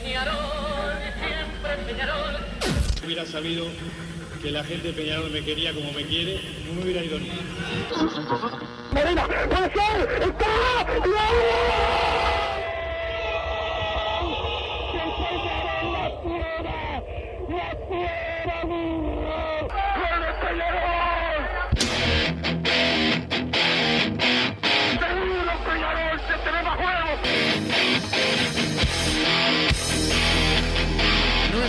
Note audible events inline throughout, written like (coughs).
Peñarol, siempre Peñarol. hubiera sabido que la gente de Peñarol me quería como me quiere, no me hubiera ido ni. Medina, puede ser, está, No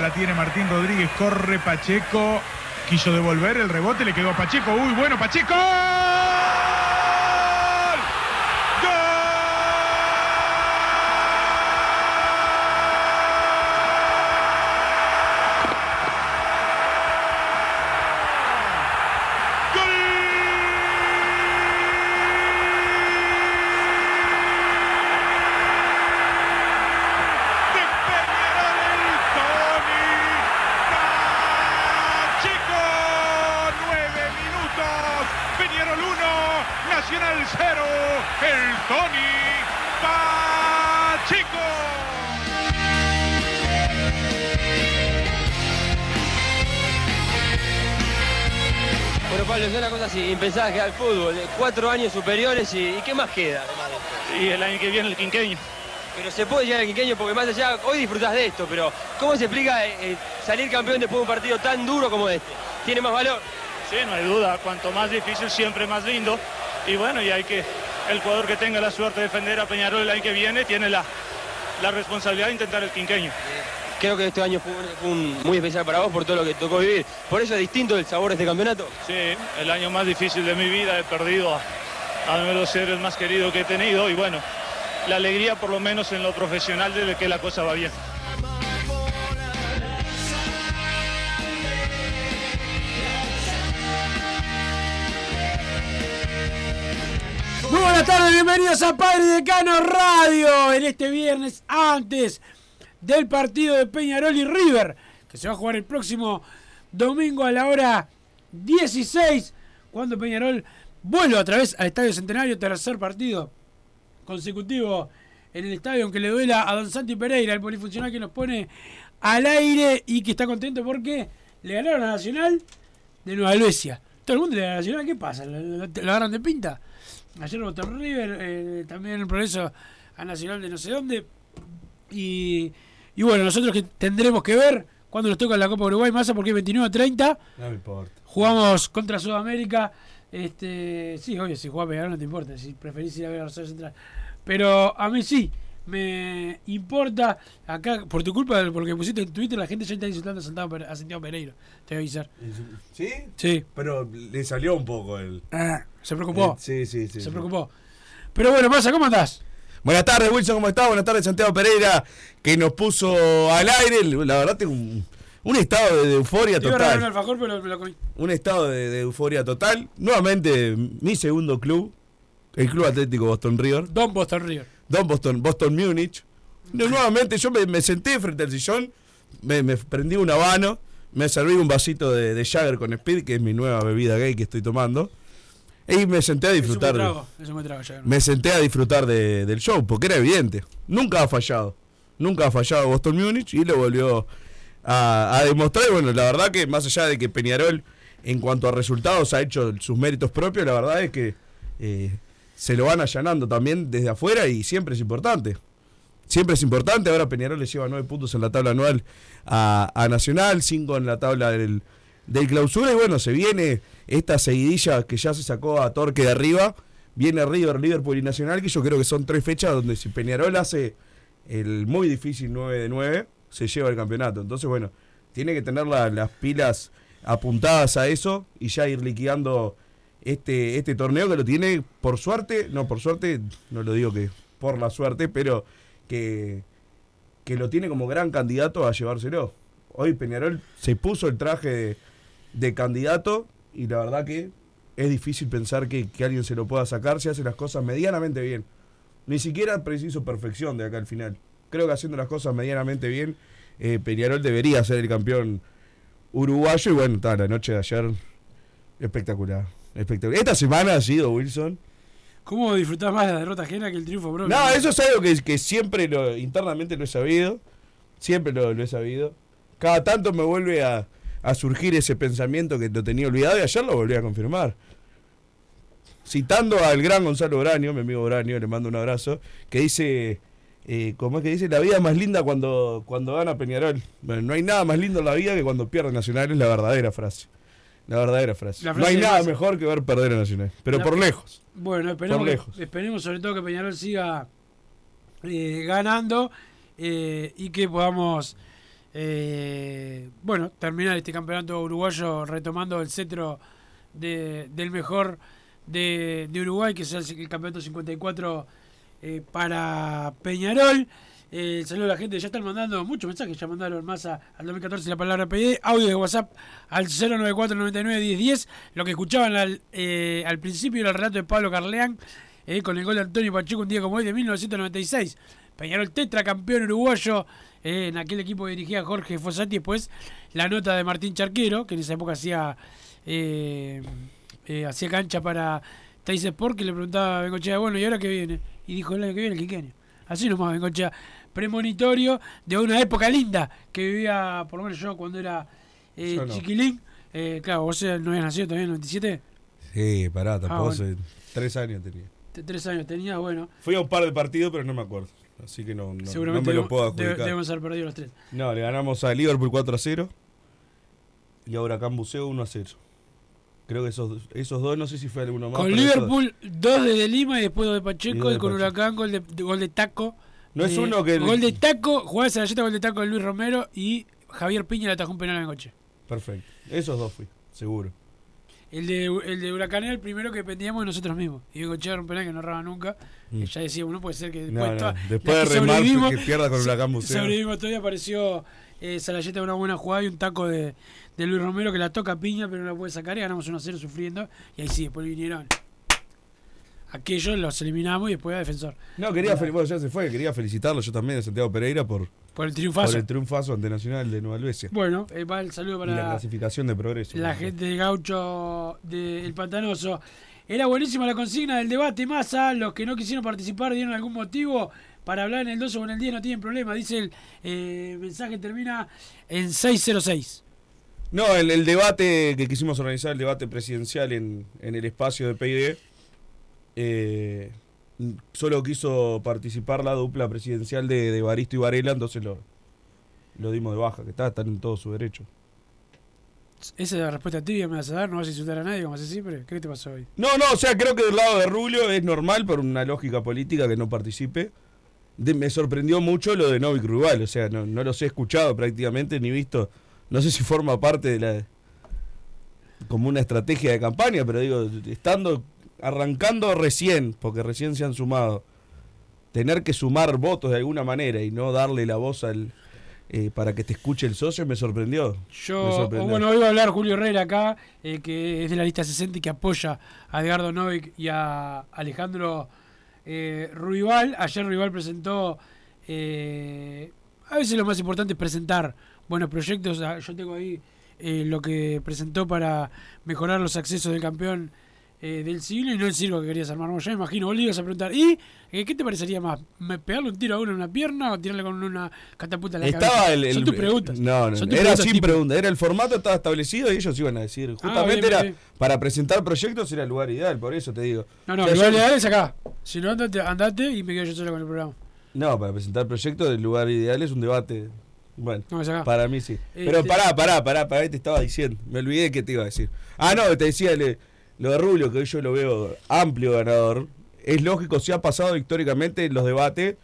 La tiene Martín Rodríguez, corre Pacheco. Quiso devolver el rebote, le quedó a Pacheco. Uy, bueno, Pacheco. Que al fútbol, eh, cuatro años superiores y, ¿y qué más queda? Y el año que viene el quinqueño. Pero se puede llegar al quinqueño porque más allá, hoy disfrutás de esto, pero ¿cómo se explica eh, eh, salir campeón después de un partido tan duro como este? ¿Tiene más valor? Sí, no hay duda. Cuanto más difícil, siempre más lindo. Y bueno, y hay que. El jugador que tenga la suerte de defender a Peñarol el año que viene tiene la, la responsabilidad de intentar el quinqueño. Creo que este año fue, un- muy especial para vos por todo lo que tocó vivir. Por eso es distinto el sabor de este campeonato. Sí, el año más difícil de mi vida. He perdido a, a uno de los seres más queridos que he tenido. Y bueno, la alegría, por lo menos en lo profesional, de que la cosa va bien. Muy buenas tardes, bienvenidos a Padre Decano Radio en este viernes antes del partido de Peñarol y River, que se va a jugar el próximo domingo a la hora 16, cuando Peñarol vuelve otra vez al Estadio Centenario, tercer partido consecutivo en el estadio, aunque le duela a Don Santi Pereira, el polifuncional que nos pone al aire y que está contento porque le ganaron a Nacional de Nueva Helvecia. Todo el mundo le gana a Nacional, ¿qué pasa? ¿Lo, lo- lo agarran de pinta? Ayer votó River, eh, también el progreso a Nacional de no sé dónde. Y, y bueno, nosotros que tendremos que ver cuando nos toca la Copa Uruguay Massa porque es 29-30. No me importa. Jugamos contra Sudamérica. Este, sí, obvio, si jugás Peñarol no te importa, si preferís ir a ver a Rosario Central. Pero a mí sí, me importa. Acá, por tu culpa, porque pusiste en Twitter, la gente ya está insultando a Santiago, Pereira. Te voy a avisar. ¿Sí? Sí. Pero le salió un poco el. Ah, se preocupó. sí, sí, sí. se sí. preocupó. Pero bueno, pasa, ¿cómo andás? Buenas tardes, Wilson, ¿cómo estás? Buenas tardes, Santiago Pereira, que nos puso al aire. La verdad, tengo un, un estado de euforia un total. alfajor, pero me lo comí. Un estado de, de euforia total. Nuevamente, mi segundo club, el Club Atlético Boston River. Don Boston River. Don Boston, Boston Munich. Nuevamente yo me, me senté frente al sillón, me, me prendí un habano, me serví un vasito de, de Jagger con Speed, que es mi nueva bebida gay que estoy tomando, y me senté a disfrutar. Eso me de- trago, eso me trago ya. me senté a disfrutar de- del show, porque era evidente. Nunca ha fallado. Nunca ha fallado Boston Munich y lo volvió a, a demostrar. Y bueno, la verdad que más allá de que Peñarol, en cuanto a resultados, ha hecho sus méritos propios, la verdad es que eh, se lo van allanando también desde afuera y siempre es importante. Siempre es importante. Ahora Peñarol le lleva nueve puntos en la tabla anual a, a Nacional, cinco en la tabla del, del clausura y bueno, se viene esta seguidilla que ya se sacó a Torque de arriba, viene River, Liverpool y Nacional, que yo creo que son tres fechas donde si Peñarol hace el muy difícil 9 de 9, se lleva el campeonato. Entonces bueno, tiene que tener la- las pilas apuntadas a eso y ya ir liquidando este, este torneo que lo tiene por suerte, no por suerte, no lo digo que por la suerte, pero que, que lo tiene como gran candidato a llevárselo. Hoy Peñarol se puso el traje de, de candidato y la verdad que es difícil pensar que, que alguien se lo pueda sacar si hace las cosas medianamente bien. Ni siquiera preciso perfección de acá al final. Creo que haciendo las cosas medianamente bien, eh, Peñarol debería ser el campeón uruguayo y bueno, está, la noche de ayer espectacular. espectacular. Esta semana ha sido, Wilson. ¿Cómo disfrutás más la derrota ajena que el triunfo propio? No, eso es algo que, que siempre lo, internamente lo he sabido. Siempre lo, lo he sabido. Cada tanto me vuelve a, a surgir ese pensamiento que lo tenía olvidado y ayer lo volví a confirmar. Citando al gran Gonzalo Braño, mi amigo Braño, le mando un abrazo, que dice, eh, ¿cómo es que dice? La vida es más linda cuando, cuando gana Peñarol. Bueno, no hay nada más lindo en la vida que cuando pierde Nacional, es la verdadera frase. La verdadera frase. La no hay nada mejor que ver perder a Nacional, pero La- por lejos. Bueno, esperemos, que- esperemos sobre todo que Peñarol siga eh, ganando eh, y que podamos, eh, bueno, terminar este campeonato uruguayo retomando el cetro de- del mejor de, Uruguay, que es el, el campeonato 54 eh, para Peñarol. Eh, saludo a la gente, ya están mandando muchos mensajes, ya mandaron más a- al 2014 la palabra PD, audio de WhatsApp al 094 99 1010, lo que escuchaban al, eh, al principio era el relato de Pablo Carleán, con el gol de Antonio Pacheco un día como hoy de 1996. Peñarol tetracampeón uruguayo, eh, en aquel equipo que dirigía Jorge Fossati, después la nota de Martín Charquero, que en esa época hacía eh, eh, hacía cancha para Teis Sport, que le preguntaba a Bengochea, bueno, ¿y ahora qué viene? Y dijo, el año que viene el Quiqueño. Así nomás, Bengochea. Premonitorio de una época linda que vivía, por lo menos yo, cuando era eh, no. chiquilín. Eh, claro, vos no habías nacido todavía en el 97. Sí, pará, tampoco Ah, bueno. tres años tenía. Tres años tenías, bueno. Fui a un par de partidos, pero no me acuerdo. Así que no, no, no seguramente me lo puedo adjudicar. debemos haber perdido los tres. No, le ganamos a Liverpool 4 a 0. Y ahora acá en Buceo 1 a 0. Creo que esos, dos- esos dos, no sé si fue alguno más. Con esos- Liverpool, dos de, de Lima y después dos de Pacheco. Y Y, dos de con Pacheco. Huracán, gol de, gol de Taco. No es Eh, uno que- Gol de Taco, jugada de gol de Taco de Luis Romero y Javier Piña le atajó un penal en coche. Perfecto. Esos dos fui, seguro. El de, el de Huracán era el primero que dependíamos de nosotros mismos. Y Bengochea era un penal que no erraba nunca. Mm. Y ya decíamos, no puede ser que después, no, toda- después de remar, que pierda con Huracán Buceo. Sobrevivimos todavía apareció eh, Salayeta una buena jugada y un taco de, de Luis Romero que la toca Piña pero no la puede sacar y ganamos 1-0 sufriendo. Y ahí sí, después vinieron aquellos, los eliminamos y después a defensor. No, quería bueno, ya se fue, quería felicitarlo yo también a Santiago Pereira por, Por el triunfazo. por el triunfazo ante Nacional de Nueva Albesia. Bueno, eh, va el saludo y la para clasificación de progreso. la gente de Gaucho del Pantanoso. Era buenísima la consigna del debate. Massa, los que no quisieron participar dieron algún motivo para hablar en el 12 o en el 10, no tienen problema. Dice el eh, mensaje termina en 606. No, el, el debate que quisimos organizar, el debate presidencial en, en el espacio de PID, eh, solo quiso participar la dupla presidencial de, de Baristo y Varela, entonces lo, lo dimos de baja, que está, están en todo su derecho. Esa es la respuesta tibia me vas a dar, no vas a insultar a nadie como hace siempre. ¿Qué te pasó hoy? No, no, o sea, creo que del lado de Rubio es normal por una lógica política que no participe. De- me sorprendió mucho lo de Novik Rugal, o sea, no, no los he escuchado prácticamente ni visto. No sé si forma parte de la. como una estrategia de campaña, pero digo, estando. Arrancando recién, porque recién se han sumado, tener que sumar votos de alguna manera y no darle la voz al. eh, para que te escuche el socio me sorprendió. Me Yo, sorprendió. o bueno, hoy va a hablar Julio Herrera acá, eh, que es de la lista 60 y que apoya a Edgardo Novik y a Alejandro eh, Ruibal. Ayer Ruibal presentó, eh, a veces lo más importante es presentar buenos proyectos. Yo tengo ahí lo que presentó para mejorar los accesos del campeón eh, del siglo y no el circo que querías armar. Ya me imagino, vos le ibas a preguntar, ¿y eh, qué te parecería más? ¿Me- ¿Pegarle un tiro a uno en una pierna o tirarle con una catapulta en la Estaba cabeza? el, el- Son tus preguntas. No, no, Son tus era preguntas sin tipo- pregunta. Era el formato, estaba establecido y ellos iban a decir. Justamente bien, era bien. para presentar proyectos era el lugar ideal, por eso te digo. No, no, O sea, el lugar yo- ideal es acá. Si no, andate, andate y me quedo yo solo con el programa. No, para presentar proyectos el lugar ideal es un debate Bueno, No, para mí sí. Pero Este- pará, pará, pará, pará, te estaba diciendo. Me olvidé que te iba a decir. Ah, no, te decía le- lo de Rubio, que hoy yo lo veo amplio ganador. Es lógico, si ha pasado históricamente en los debates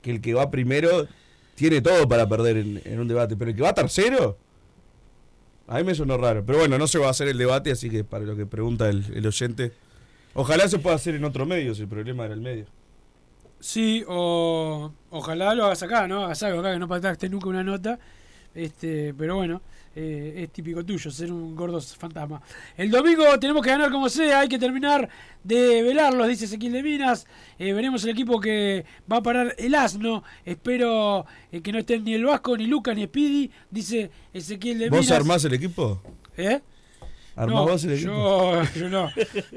que el que va primero tiene todo para perder en, un debate. Pero el que va tercero, a mí me sonó raro. Pero bueno, no se va a hacer el debate, así que para lo que pregunta el, el oyente, ojalá se pueda hacer en otro medio, si el problema era el medio. Sí, o ojalá lo hagas acá, ¿no? Hagas algo acá, que no pactaste nunca una nota. Este, pero bueno, eh, es típico tuyo, ser un gordo fantasma. El domingo tenemos que ganar como sea, hay que terminar de velarlos, dice Ezequiel de Minas. Eh, veremos el equipo que va a parar el asno. Espero eh, que no estén ni el Vasco, ni Lucas, ni Speedy, dice Ezequiel de ¿Vos Minas. armás el equipo? ¿Eh? ¿Armás No, vos el equipo? yo, yo no.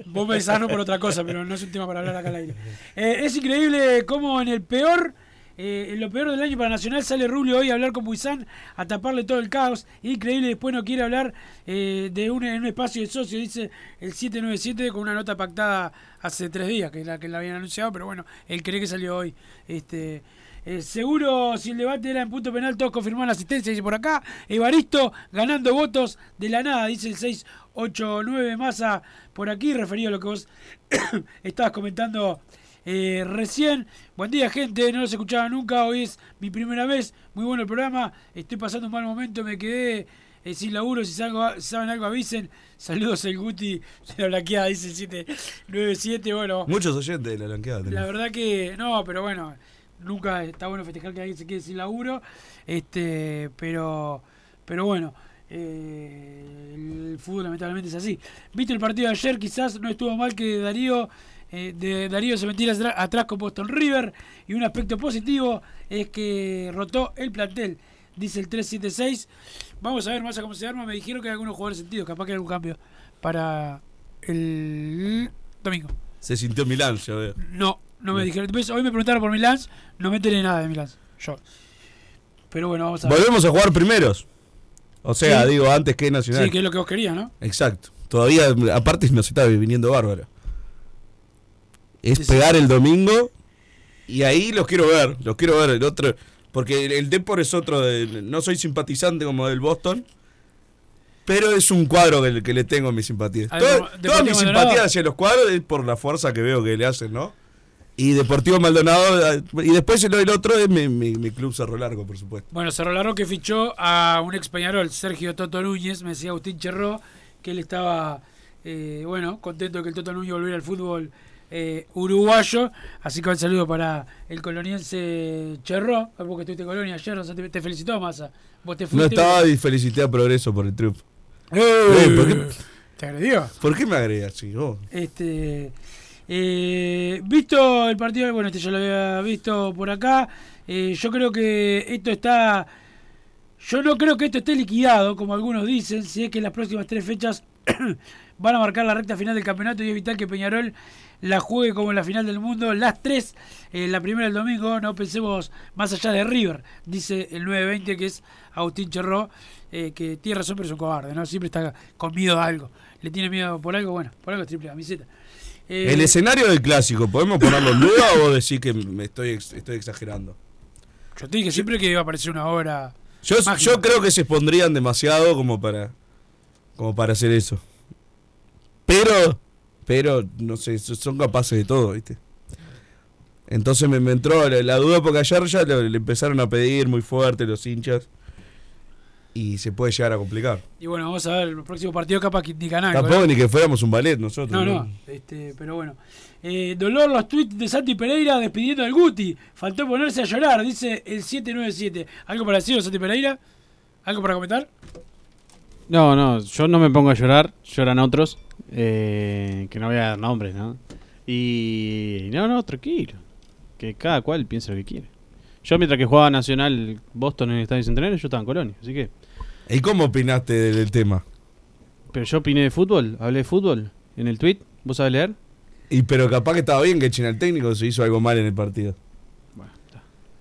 Vos me por otra cosa, pero no es un tema para hablar acá al aire. Eh, es increíble cómo en el peor, eh, lo peor del año para Nacional sale Rubio hoy a hablar con Buizán, a taparle todo el caos. Increíble, después no quiere hablar eh, de un, en un espacio de socio, dice el 797 con una nota pactada hace tres días, que la que la habían anunciado, pero bueno, él cree que salió hoy. Este. Eh, seguro, si el debate era en punto penal, todos confirmaron la asistencia, dice por acá. Evaristo ganando votos de la nada, dice el 689 Massa por aquí, referido a lo que vos (coughs) estabas comentando eh, recién. Buen día, gente, no los escuchaba nunca, hoy es mi primera vez. Muy bueno el programa, estoy pasando un mal momento, me quedé eh, sin laburo. Si salgo- si saben algo, avisen. Saludos, el Guti, (laughs) se lo blanquea, dice el 797. Bueno, Muchos oyentes de la blanqueada. la verdad que no, pero bueno, nunca está bueno festejar que alguien se quede sin laburo, este, pero, pero bueno, eh, el fútbol lamentablemente es así. Viste el partido de ayer, quizás no estuvo mal que Darío, eh, de Darío se atra- atrás con Boston River y un aspecto positivo es que rotó el plantel. Dice el 376. Vamos a ver más a cómo se arma. Me dijeron que hay algunos jugadores sentidos. Capaz que hay algún cambio para el domingo. Se sintió Milán, ya veo. No, no me dijeron. Después, hoy me preguntaron por Milán, no me enteré nada de Milán. Yo. Pero bueno, vamos a ver. Volvemos a jugar primeros. O sea, Sí. digo, antes que Nacional. Sí, que es lo que vos querías, ¿no? Exacto. Todavía, aparte, nos está viniendo bárbaro. Es pegar el domingo y ahí los quiero ver. Los quiero ver. El otro. Porque el, el Depor es otro. de- no soy simpatizante como del Boston. Pero es un cuadro que, que le tengo mi simpatía. Al Toda, Dep- toda Deportivo mi Maldonado. simpatía hacia los cuadros es por la fuerza que veo que le hacen, ¿no? Y Deportivo Maldonado. Y después el, el otro es mi, mi- mi club Cerro Largo, por supuesto. Bueno, Cerro Largo que fichó a un ex Peñarol, Sergio Toto Núñez, me decía Agustín Cherró, que él estaba, eh, bueno, contento de que el Toto Núñez volviera al fútbol eh, uruguayo. Así que un saludo para el coloniense Cherró, vos que estuviste en Colonia ayer, o sea, te, te felicitó Massa. Vos te No estaba y felicité a Progreso por el triunfo. ¡Eh! Eh, ¿por, qué, ¿Te agredió? por qué me agregas vos? Este, eh, visto el partido, bueno, este ya lo había visto por acá. eh, yo creo que esto está. Yo no creo que esto esté liquidado, como algunos dicen, si es que las próximas tres fechas (clears throat) van a marcar la recta final del campeonato y es vital que Peñarol la juegue como en la final del mundo. Las tres, eh, la primera el domingo, no pensemos más allá de River, dice el 920 que es Agustín Cherró, eh, que tiene razón pero es un cobarde, ¿no? Siempre está con miedo a algo. Le tiene miedo por algo, bueno, por algo es triple camiseta. Eh, El escenario del clásico, ¿podemos ponerlo en duda o decir que me estoy, estoy exagerando? Yo te dije siempre que iba a aparecer una obra. Yo, mágica. yo creo que se expondrían demasiado como para como para hacer eso. Pero, pero, no sé, so- son capaces de todo, ¿viste? Entonces me, me entró la, la duda porque ayer ya le, le empezaron a pedir muy fuerte los hinchas y se puede llegar a complicar. Y bueno, vamos a ver el próximo partido capaz que ni ganar. Tampoco ni que fuéramos un ballet nosotros. No, no, este, pero bueno. Eh, dolor los tweets de Santi Pereira despidiendo al Guti. Faltó ponerse a llorar, dice el 797. ¿Algo para decir, Santi Pereira? ¿Algo para comentar? No, no, yo no me pongo a llorar, lloran otros, eh, que no voy a dar nombres, ¿no? Y no, no, tranquilo, que cada cual piense lo que quiere. Yo mientras que jugaba Nacional Boston en el Estadio Centenario, yo estaba en Colonia, así que... ¿Y cómo opinaste del, tema? Pero yo opiné de fútbol, hablé de fútbol en el tweet, ¿vos sabés leer? Y pero capaz que estaba bien que echen al técnico se hizo algo mal en el partido.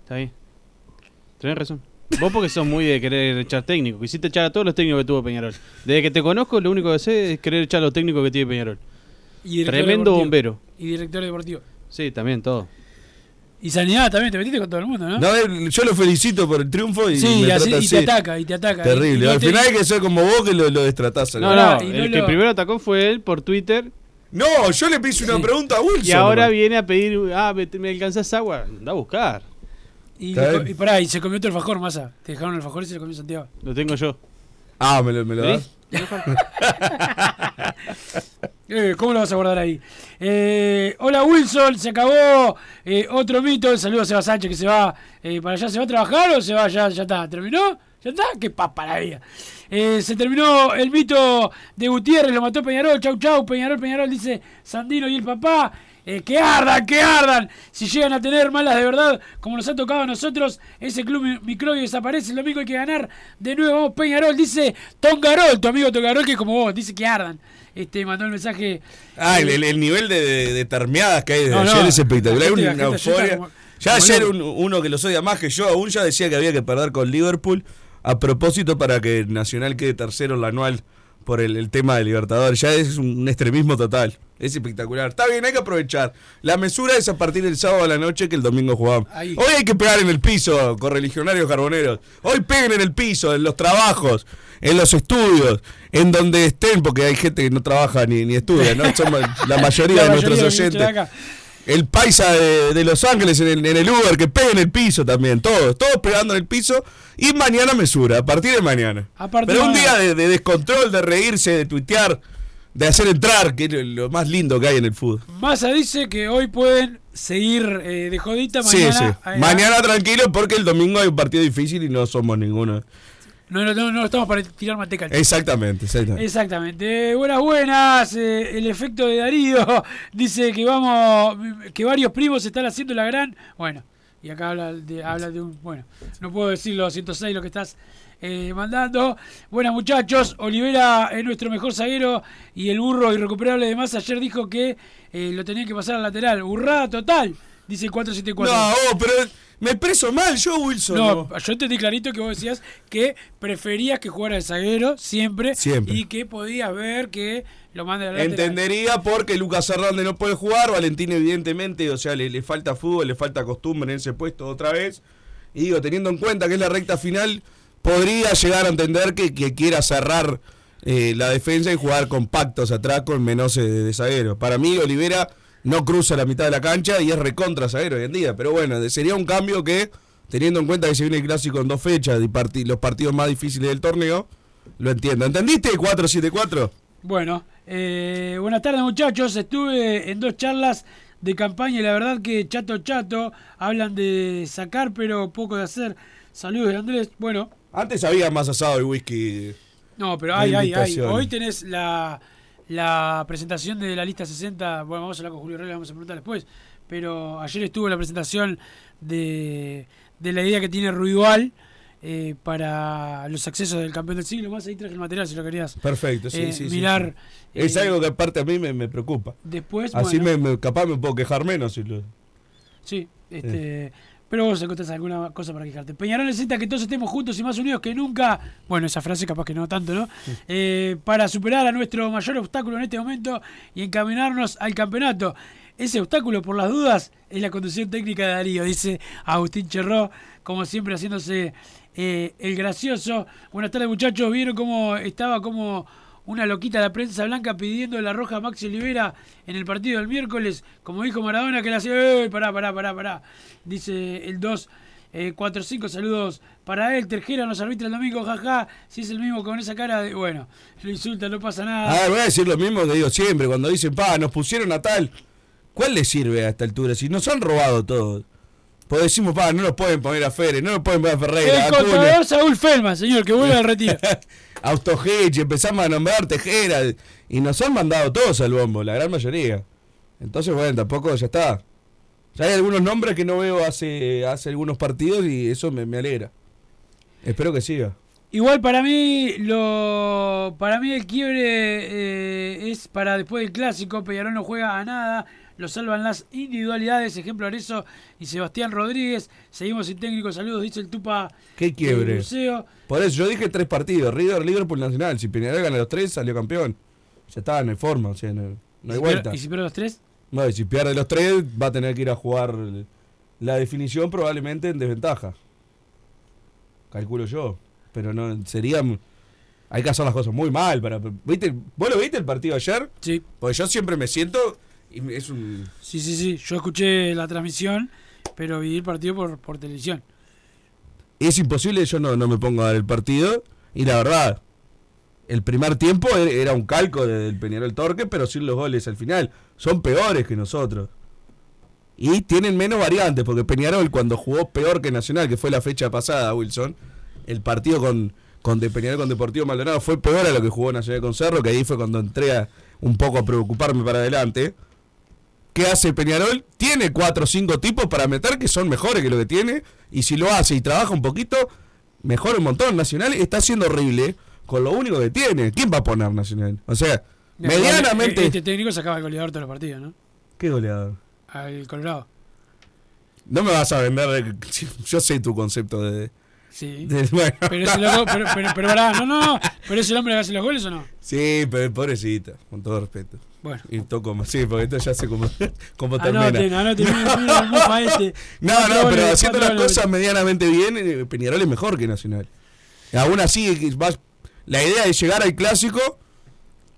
Está bien. Tenés razón. Vos porque sos muy de querer echar técnico. Quisiste echar a todos los técnicos que tuvo Peñarol. Desde que te conozco, lo único que sé es querer echar a los técnicos que tiene Peñarol. Y director Tremendo deportivo. bombero. Y director deportivo. Sí, también todo. Y Sanidad también, te metiste con todo el mundo, ¿no? No, él- yo lo felicito por el triunfo y Sí, me y, así- trata y así. te ataca, y te ataca. Terrible. Y no Al te- final hay que ser como vos que lo, lo destratás. No, el que lo- primero atacó fue él por Twitter. No, yo le una Sí. pregunta a Wilson. Y ahora viene a pedir, ah, me, me alcanzás agua. Anda a buscar. Y, le- y pará, y se comió todo el fajor, masa. Te dejaron el fajor y se lo comió Santiago. Lo tengo yo. Ah, me lo, me lo das. (laughs) Eh, ¿Cómo lo vas a guardar ahí? Eh, hola Wilson, se acabó eh, otro mito. Saludos a Seba Sánchez que se va eh, para allá. ¿Se va a trabajar o se va ya? Ya está. ¿Terminó? ¿Ya está? ¡Qué papa la vida! Eh, se terminó el mito de Gutiérrez, lo mató Peñarol. Chau, chau. Peñarol, Peñarol, dice Sandino y el papá. Eh, que ardan, que ardan. Si llegan a tener malas de verdad, como nos ha tocado a nosotros, ese club mi- microbio desaparece. El domingo hay que ganar de nuevo. Vamos, Peñarol, dice Tongarol, tu amigo Tongarol, que es como vos, dice que ardan. Este, mandó el mensaje. Ah, el, el- el nivel de, de, de termeadas que hay desde No, no, ayer es espectacular. gente- una euforia. como- Ya como ayer un- uno que los odia más que yo aún ya decía que había que perder con Liverpool a propósito para que Nacional quede tercero en la anual por el, el tema de Libertadores. Ya es un extremismo total. Es espectacular. Está bien, hay que aprovechar. La mesura es a partir del sábado a la noche que el domingo jugamos. Ahí. Hoy hay que pegar en el piso, correligionarios carboneros. Hoy peguen en el piso, en los trabajos, en los estudios, en donde estén, porque hay gente que no trabaja ni, ni estudia, ¿no? (laughs) Somos la mayoría de nuestros oyentes. El paisa de, de Los Ángeles en el, en el Uber, que peguen el piso también, todos, todos pegando en el piso. Y mañana mesura, a partir de mañana. Partir Pero un día de, de descontrol, de reírse, de tuitear, de hacer entrar, que es lo- lo más lindo que hay en el fútbol. Massa dice que hoy pueden seguir eh, de jodita mañana. sí. Mañana tranquilo porque el domingo hay un partido difícil y no somos ninguno. No, no, no, no estamos para tirar manteca. al. Exactamente, exactamente. Exactamente. Eh, buenas, buenas. eh, el efecto de Darío (laughs) dice que vamos, que varios primos están haciendo la gran. Bueno, y acá habla de, habla de un. Bueno, no puedo decirlo, 106 lo que estás eh, mandando. Buenas, muchachos. Olivera es nuestro mejor zaguero y el burro irrecuperable de más ayer dijo que eh, lo tenían que pasar al lateral. Burrada total, dice el 474. No, oh, pero me expreso mal yo, Wilson. No, yo entendí clarito que vos decías que preferías que jugara de zaguero siempre, Siempre. y que podías ver que lo mande a la lateral. Entendería porque Lucas Hernández no puede jugar, Valentín evidentemente, o sea, le, le falta fútbol, le falta costumbre en ese puesto otra vez. Y digo, teniendo en cuenta que es la recta final, podría llegar a entender que, que quiera cerrar eh, la defensa y jugar compactos atrás con menos eh, de zaguero. Para mí, Olivera no cruza la mitad de la cancha y es recontra zaguero hoy en día. Pero bueno, sería un cambio que, teniendo en cuenta que se viene el clásico en dos fechas y los partidos más difíciles del torneo, lo entiendo. ¿Entendiste el 4-7-4? Bueno, eh, buenas tardes muchachos. Estuve en dos charlas de campaña y la verdad que chato chato. Hablan de sacar pero poco de hacer. Saludos de Andrés. Bueno, Antes había más asado y whisky. no, pero hay, hay, hay. Hoy tenés la, la presentación de la lista 60. Bueno, vamos a hablar con Julio Reyes, vamos a preguntar después. Pero ayer estuvo la presentación de, de la idea que tiene Ruibal eh, para los accesos del campeón del siglo. Más ahí traje el material si lo querías. Perfecto, sí, eh, sí, Mirar. sí. Es eh, algo que aparte a mí me, me preocupa. Después, Así bueno. me, me- capaz me puedo quejar menos. Si lo... Sí, este, pero vos encontrás alguna cosa para quejarte. Peñarol necesita que todos estemos juntos y más unidos que nunca. Bueno, esa frase capaz que no tanto, ¿no? Eh, para superar a nuestro mayor obstáculo en este momento y encaminarnos al campeonato. Ese obstáculo, por las dudas, es la conducción técnica de Darío, dice Agustín Cherró, como siempre haciéndose eh, el gracioso. Buenas tardes, muchachos. ¿Vieron cómo estaba como una loquita de la prensa blanca pidiendo la roja a Maxi Olivera en el partido del miércoles? Como dijo Maradona, que le hacía, ¡eh, pará, pará, pará, pará! Dice el 2. Eh, 4-5 saludos para él. Terjera nos arbitra el domingo, jaja. Si es el mismo con esa cara, de, bueno, lo insulta, no pasa nada. Ah, voy a decir lo mismo que digo siempre. Cuando dicen, pa, nos pusieron a tal. ¿Cuál le sirve a esta altura? Si nos han robado todo. Pues decimos, pa, no nos pueden poner a Fere, no nos pueden poner a Ferreira, el a contador Saúl Feldman, señor, que vuelve al (laughs) retiro. Autogech, empezamos a nombrar Tejera. Y nos han mandado todos al bombo, la gran mayoría. Entonces, bueno, tampoco ya está. Ya hay algunos nombres que no veo hace, hace algunos partidos y eso me, me alegra. Espero que siga. Igual para mí lo para mí el quiebre eh, es para después del clásico, Peñarol no juega a nada, lo salvan las individualidades, ejemplo Arezo y Sebastián Rodríguez, seguimos sin técnico, saludos, dice el Tupa ¿Qué quiebre? Por eso yo dije tres partidos: River, Liverpool, Nacional. Si Peñarol gana los tres, salió campeón. Ya está, no hay forma, o sea, no, no hay ¿Y si vuelta. pierde- ¿Y si pierde los tres? No, y si pierde los tres, va a tener que ir a jugar la definición probablemente en desventaja. Calculo yo. Pero no, sería. Hay que hacer las cosas muy mal. Para, ¿viste? ¿Vos lo viste el partido ayer? Sí. Porque yo siempre me siento. Y me- es un. Sí, sí, sí. Yo escuché la transmisión, pero vi el partido por, por televisión. Es imposible, yo no, no me pongo a ver el partido. Y la verdad, el primer tiempo e- era un calco del Peñarol Torque, pero sin los goles al final. Son peores que nosotros. Y tienen menos variantes, porque Peñarol cuando jugó peor que Nacional, que fue la fecha pasada, Wilson, el partido con, con de Peñarol con Deportivo Maldonado fue peor a lo que jugó Nacional con Cerro, que ahí fue cuando entré a un poco a preocuparme para adelante. ¿Qué hace Peñarol? Tiene cuatro o cinco tipos para meter que son mejores que lo que tiene. Y si lo hace y trabaja un poquito, mejora un montón. Nacional está siendo horrible con lo único que tiene. ¿Quién va a poner Nacional? O sea, medianamente. Este técnico sacaba el goleador todos los partidos, ¿no? ¿Qué goleador? Al Colorado. No me vas a vender. Yo sé tu concepto de. Sí. de- (laughs) bueno. Pero ese loco, pero, pero, pero no, no, no. ¿Pero es el hombre que hace los goles o no? Sí, pero pobrecita, con todo respeto. Bueno. Y toco más. Sí, porque esto ya sé cómo, (laughs) cómo Anoten, termina. anoten, mira mufa este. (laughs) No, no, pero haciendo las cosas medianamente bien, eh, Peñarol es mejor que Nacional. Aún así, vas- la idea es llegar al clásico,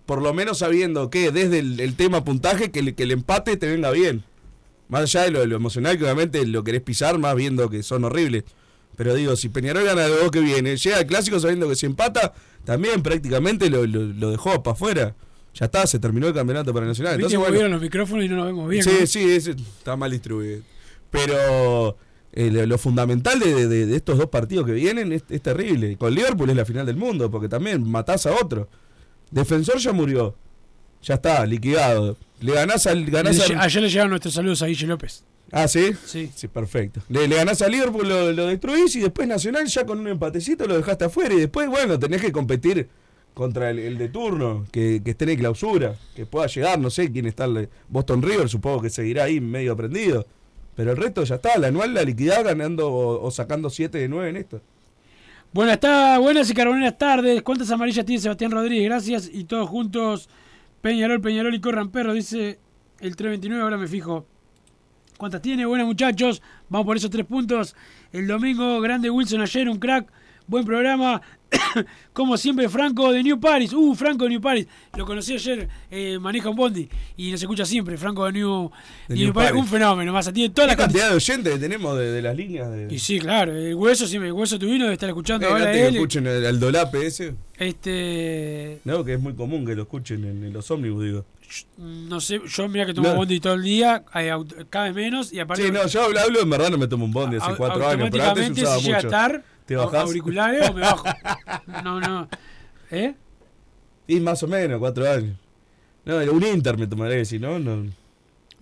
por lo menos sabiendo que desde el, el tema puntaje, que, el- que el empate te venga bien. Más allá de lo, de lo emocional, que obviamente lo querés pisar, más viendo que son horribles. Pero digo, si Peñarol gana los dos que viene, llega al clásico sabiendo que si empata, también prácticamente lo, lo- lo dejó para afuera. Ya está, se terminó el campeonato para Nacional. Entonces, bueno, movieron los micrófonos y no nos vemos bien. Sí, ¿no? sí, está mal distribuido. Pero eh, lo, lo fundamental de, de- de estos dos partidos que vienen es, es terrible. Con Liverpool es la final del mundo, porque también matás a otro. Defensor ya murió. Ya está, liquidado. Le ganás al. Ganás Le- al- Ayer le llegaron nuestros saludos a Guille López. Ah, ¿sí? Sí. Sí, perfecto. Le, le ganás a Liverpool, lo, lo destruís y después Nacional ya con un empatecito lo dejaste afuera y después, bueno, tenés que competir contra el, de turno, que, esté en clausura, que pueda llegar, no sé quién está, el Boston River, supongo que seguirá ahí medio aprendido. Pero el resto ya está, la anual, la liquidad ganando o, o sacando 7 de 9 en esto. Bueno, está buenas y carboneras tardes. ¿Cuántas amarillas tiene Sebastián Rodríguez? Gracias. Y todos juntos, Peñarol, Peñarol y Corran Perro, dice el 329. Ahora me fijo. ¿Cuántas tiene? Buenas muchachos. Vamos por esos tres puntos. El domingo, grande Wilson ayer, un crack. Buen programa. (coughs) Como siempre, Franco de New Paris. Uh, Franco de New Paris. Lo conocí ayer, eh, maneja un bondi. Y nos escucha siempre, Franco de New, De New New Paris. Paris. Un fenómeno, más. Tiene toda la ¿Qué cantidad de oyentes que tenemos de, de las líneas? De... Y sí, claro. El hueso, siempre, el hueso tuvino debe estar escuchando Eh, ahora que él. escuchen el, el dolape ese. Este. No, que es muy común que lo escuchen en, en los ómnibus, digo. No sé, yo mira que tomo No. bondi todo el día, cada vez menos y aparte. Sí, no, yo hablo, hablo, en verdad no me tomo un bondi hace cuatro años, pero antes usaba si llega a mucho. estar ¿Te bajás? auriculares o me bajo. (laughs) No, no. ¿Eh? Y más o menos, cuatro años. No, un Inter me tomaré, si no, no.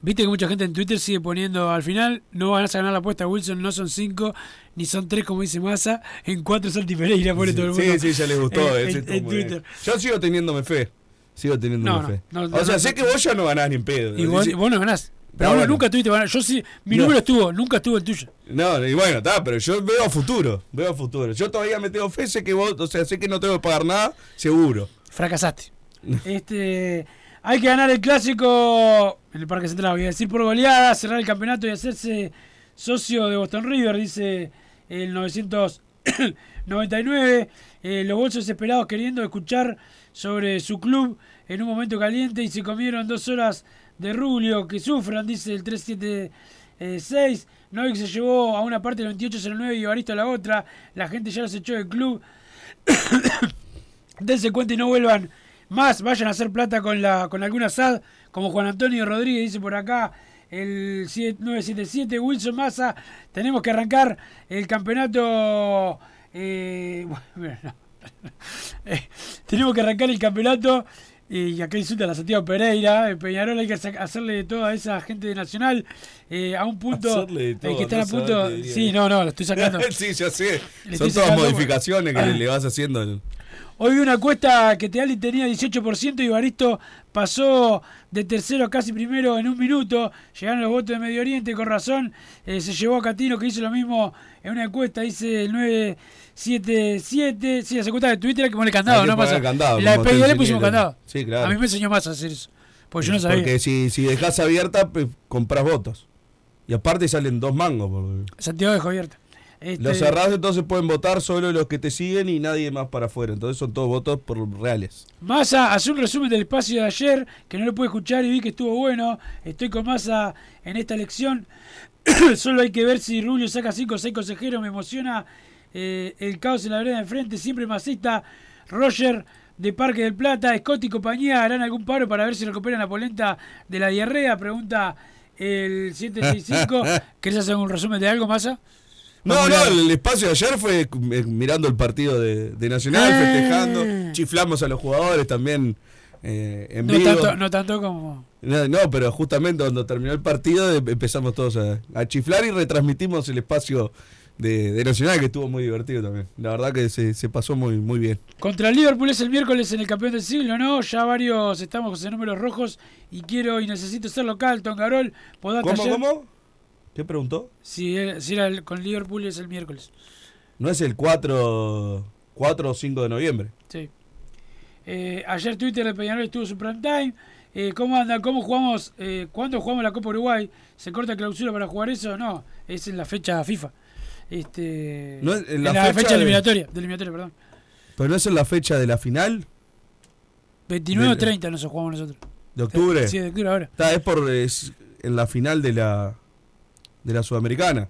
Viste que mucha gente en Twitter sigue poniendo al final no van a ganar la apuesta Wilson, no son cinco ni son tres como dice Massa, en cuatro Santi Pereira pone todo el mundo. Sí, sí, ya les gustó. en, ese en- en. Twitter. Yo sigo teniéndome fe. Sigo teniéndome No, no, fe. no, o sea, sé que vos ya no ganás ni en pedo. Y vos, Sí, vos no ganás. Pero bueno. nunca tuviste. Yo sí, mi No. número estuvo, nunca estuvo el tuyo. No, y bueno, está, pero yo veo a futuro. Veo a futuro. Yo todavía me tengo fe, sé que vos, o sea, sé que no tengo que pagar nada, seguro. Fracasaste. este, hay que ganar el clásico en el Parque Central, voy a decir por goleada, cerrar el campeonato y hacerse socio de Boston River, dice el 999. (clears throat) Eh, los bolsos desesperados queriendo escuchar sobre su club en un momento caliente y se comieron dos horas de rubio que sufran, dice el 376. Novik se llevó a una parte del 2809 y Evaristo a la otra. La gente ya los echó del club. (coughs) dense cuenta y no vuelvan más, vayan a hacer plata con la con alguna SAD, como Juan Antonio Rodríguez dice por acá, el 977, Wilson Massa, tenemos que arrancar el campeonato, eh. (laughs) (laughs) Eh, tenemos que arrancar el campeonato, y acá insulta a la Santiago Pereira, en Peñarol hay que hacerle de todo a esa gente de Nacional, eh, a un punto Hacerle de eh, todo, que están no a punto, sí, no, no, lo estoy sacando. (laughs) sí, ya sé. Le Son todas modificaciones que Ah. le, vas haciendo. en- Hoy vi una encuesta que Teali tenía 18% y Baristo pasó de tercero a casi primero en un minuto. Llegaron los votos de Medio Oriente, con razón. Eh, se llevó a Catino, que hizo lo mismo en una encuesta, dice el 977. Sí, la encuesta de Twitter hay que ponerle candado, ¿no? poner Pasa. candado, la de como te PID le pusimos candado. Sí, claro. A mí me enseñó más a hacer eso. Porque yo no sabía. Porque si, si dejas abierta, pues, compras votos. Y aparte salen dos mangos. porque- Santiago dejó abierta. Este, Los cerrados entonces pueden votar solo los que te siguen y nadie más para afuera. Entonces son todos votos por reales. Massa hace un resumen del espacio de ayer, que no lo pude escuchar y vi que estuvo bueno. Estoy con Massa en esta elección. (coughs) Solo hay que ver si Rubio saca 5 o 6 consejeros. Me emociona eh, el caos en la vereda de enfrente. Siempre masista. Roger de Parque del Plata, Scott y compañía harán algún paro para ver si recuperan la polenta de la diarrea. Pregunta el 765. (laughs) ¿Querés hacer un resumen de algo, Massa? No, no, el espacio de ayer fue eh, mirando el partido de, de Nacional, Ah. festejando, chiflamos a los jugadores también eh, en No vivo. tanto, no tanto como. No, no, pero justamente cuando terminó el partido em- empezamos todos a, a chiflar y retransmitimos el espacio de, de Nacional, que estuvo muy divertido también. La verdad que se, se pasó muy, muy bien. Contra el Liverpool es el miércoles en el campeón del siglo, ¿no? Ya varios estamos en números rojos y quiero y necesito ser local. Tongarol, ¿Cómo, ayer- cómo? ¿Qué preguntó? Si, era- si era el- con Liverpool es el miércoles. No es el 4, 4 o 5 de noviembre. Sí. Eh, ayer Twitter de Peñarol estuvo su prime time. Eh, ¿Cómo anda? ¿Cómo jugamos? Eh, ¿Cuándo jugamos la Copa Uruguay? ¿Se corta clausura para jugar eso? No, es en la fecha FIFA. Este, No es en en la fecha fecha, de- eliminatoria, de eliminatoria, perdón. Pero no es en la fecha de la final 29 o Del- 30 nos jugamos nosotros. de octubre. Sí, de octubre ahora. Está, es por es en la final de la de la Sudamericana.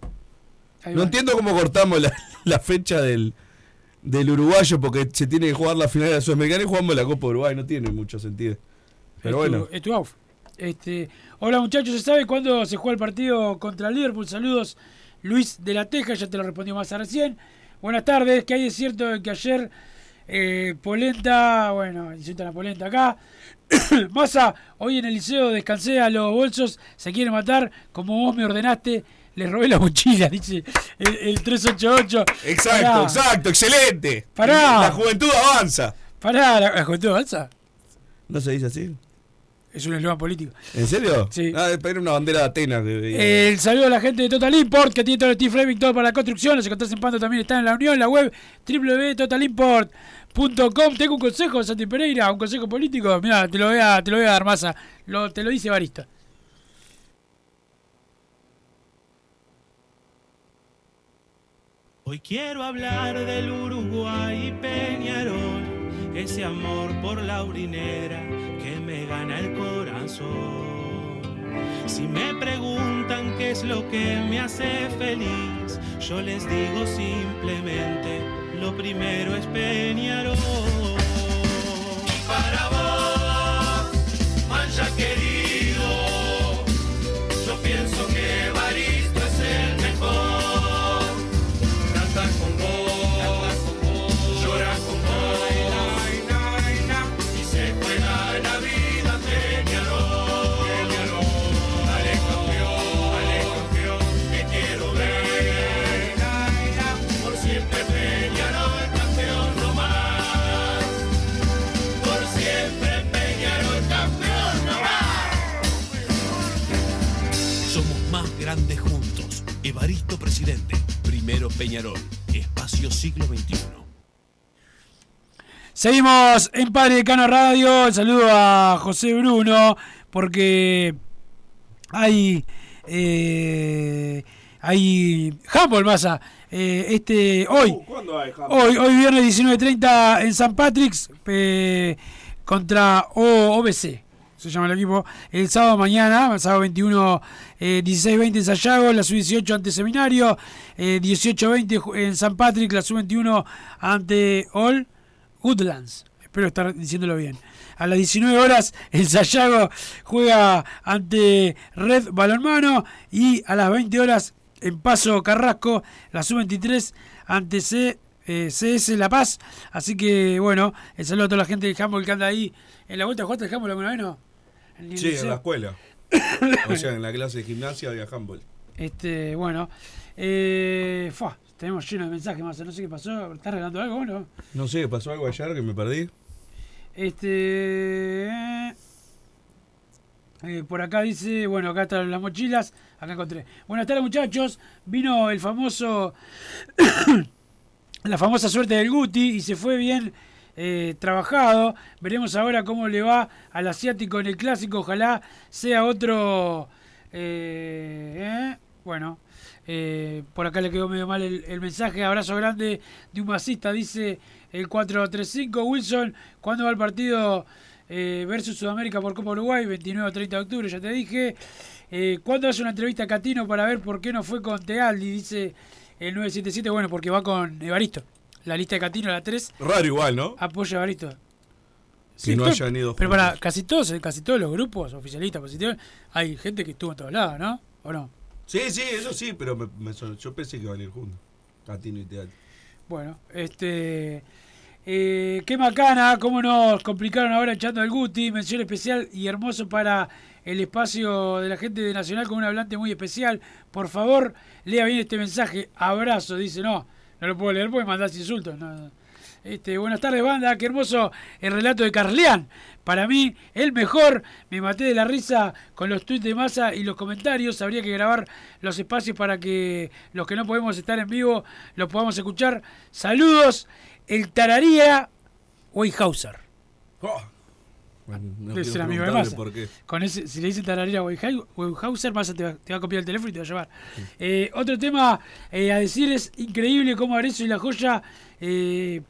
Ahí No va. entiendo cómo cortamos la, (laughs) la fecha del, del uruguayo porque se tiene que jugar la final de la Sudamericana y jugamos la Copa Uruguay. No tiene mucho sentido. Pero Es tu- bueno. es tu auf. Este, hola muchachos, ¿se sabe cuándo se juega el partido contra el Liverpool? Saludos, Luis de la Teja, ya te lo respondió más recién. Buenas tardes, que hay es cierto de que ayer eh, Polenta, bueno, insultan a Polenta acá. (coughs) Massa, hoy en el liceo descansé a los bolsos, se quieren matar, como vos me ordenaste, les robé la mochila, (laughs) dice el, el 388. Exacto, Pará. exacto, excelente. Pará. La juventud avanza. Pará, ¿la, la juventud avanza? ¿No se dice así? Es un eslogan político. ¿En serio? (laughs) Sí. Ah, era una bandera de Atenas. El saludo a la gente de Total Import, que tiene todo el steel framing, todo para la construcción. Los encontrás en Pando también está en la unión, la web www.totalimport.com. Tengo un consejo, Santi Pereira, un consejo político. Mira, te lo voy a, te lo voy a dar masa. Lo, te lo dice Barista. Hoy quiero hablar del Uruguay y Peñarol, ese amor por la urinera que me gana el corazón. Si me preguntan qué es lo que me hace feliz, yo les digo simplemente, lo primero es Peñarol. Y para vos, mancha querido, Primero Peñarol. Espacio siglo XXI. Seguimos en Padre de Cano Radio. El saludo a José Bruno, porque hay. Eh, hay. Humboldt, masa. Eh, este, hoy. ¿Cuándo hay Hoy, hoy viernes 19.30 en San Patrick's eh, contra O- OBC. Se llama el equipo. El sábado mañana, el sábado 21, eh, 16-20 en Sayago, la sub-18 ante Seminario, eh, 18-20 ju- en San Patrick, la sub-21 ante All Woodlands. Espero estar diciéndolo bien. A las 19 horas, el Sayago juega ante Red Balonmano y a las 20 horas en Paso Carrasco, la sub-23 ante C, eh, CS La Paz. Así que, bueno, el saludo a toda la gente del handball que anda ahí en la vuelta. ¿Jugaste el handball alguna vez, no? El Sí, en la escuela. (coughs) o sea, en la clase de gimnasia había handball. Este, bueno. Eh, tenemos lleno de mensajes más. No sé qué pasó. ¿Estás regalando algo o no? No sé, pasó algo ayer que me perdí. Este. eh, por acá dice, bueno, acá están las mochilas, acá encontré. Buenas tardes muchachos, vino el famoso, (coughs) la famosa suerte del Guti y se fue bien eh, trabajado. Veremos ahora cómo le va al asiático en el clásico, ojalá sea otro Eh, eh, bueno, eh, por acá le quedó medio mal el, mensaje. Abrazo grande de un masista, dice el 435. Wilson, ¿cuándo va el partido versus Sudamérica por Copa Uruguay? 29 o 30 de octubre, ya te dije. ¿Cuándo hace una entrevista a Catino para ver por qué no fue con Tealdi? Dice el 977. Bueno, porque va con Evaristo. La lista de Catino, la 3. Raro igual, ¿no? Apoya a Evaristo. Que no hayan ido Pero juntos. para casi todos, eh, casi todos los grupos oficialistas positivos, hay gente que estuvo en todos lados, ¿no? ¿O no? Sí, sí, eso sí, pero me- yo pensé que iban a ir juntos. Catino y Teal. Bueno, este. eh, qué macana, cómo nos complicaron ahora echando al Guti. Mención especial y hermoso para el espacio de la gente de Nacional con un hablante muy especial. Por favor, lea bien este mensaje. Abrazo, dice. No, no lo puedo leer porque mandás insultos. no. Este, buenas tardes, banda. Qué hermoso el relato de Carleán. Para mí, el mejor. Me maté de la risa con los tweets de masa y los comentarios. Habría que grabar los espacios para que los que no podemos estar en vivo los podamos escuchar. Saludos, el Tararía Weihauser. Bueno, no quiero ser amigo de Massa. por qué. Con ese, si le dicen Tararía Weihau- Weihauser, Massa te va, te va a copiar el teléfono y te va a llevar. Eh, otro tema eh, a decir es increíble cómo Arezzo y la joya eh,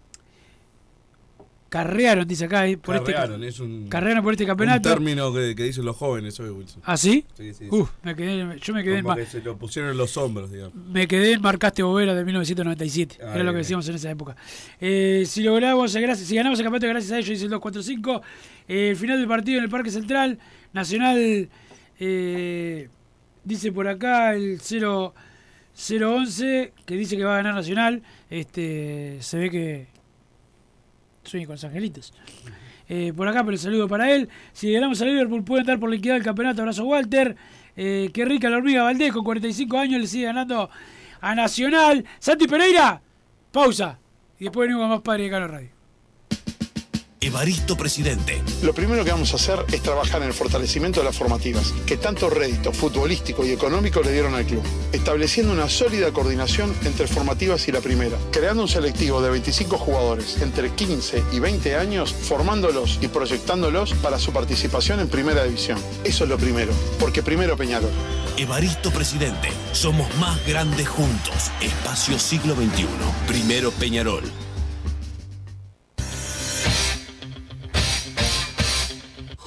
carrearon, dice acá, eh, por Carrearon, este es un, carrearon por este un campeonato. término que, que dicen los jóvenes hoy, Wilson. ¿Ah, sí? Sí, sí. Uf, me quedé, yo me quedé en Como ma- que se lo pusieron en los hombros, digamos. Me quedé en Marcaste Bobera de 1997. Ah, Era lo que decíamos en esa época. Eh, si logramos, gracias, si ganamos el campeonato, gracias a ellos, dice el 245. Eh, el final del partido en el Parque Central, Nacional, eh, dice por acá el 0 011, que dice que va a ganar Nacional. Este, se ve que sueña con los angelitos. Eh, por acá, pero el saludo para él. Si ganamos a Liverpool, pueden dar por liquidado el campeonato. Abrazo, Walter. Eh, qué rica la hormiga Valdés, con 45 años le sigue ganando a Nacional. Santi Pereira, pausa. Y después venimos más Padre de Cano Radio. Evaristo Presidente. Lo primero que vamos a hacer es trabajar en el fortalecimiento de las formativas, que tanto rédito futbolístico y económico le dieron al club, estableciendo una sólida coordinación entre formativas y la primera, creando un selectivo de 25 jugadores entre 15 y 20 años, formándolos y proyectándolos para su participación en primera división. Eso es lo primero, porque primero Peñarol. Evaristo Presidente. Somos más grandes juntos. Espacio Siglo XXI. Primero Peñarol.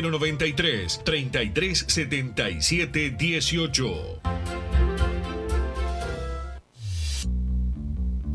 093 3377 18.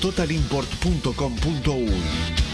www.totalimport.com.uy.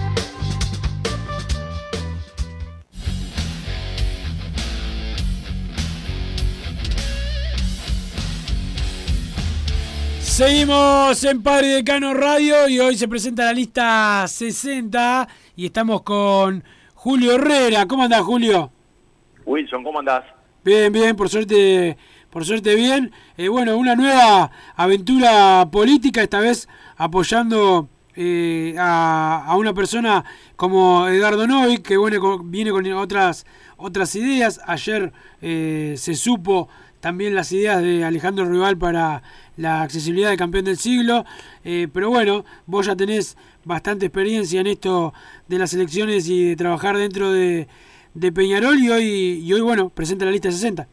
Seguimos en Padre Decano Radio y hoy se presenta la lista 60 y estamos con Julio Herrera. ¿Cómo andás, Julio? Wilson, ¿cómo andás? Bien, bien, por suerte, por suerte bien. Eh, bueno, una nueva aventura política, esta vez apoyando eh, a, a una persona como Edgardo Novik, que bueno, viene con otras, otras ideas. Ayer eh, se supo también las ideas de Alejandro Rival para la accesibilidad de campeón del siglo. Eh, pero bueno, vos ya tenés bastante experiencia en esto de las elecciones y de trabajar dentro de, de Peñarol y hoy, y hoy, bueno, presenta la lista 60.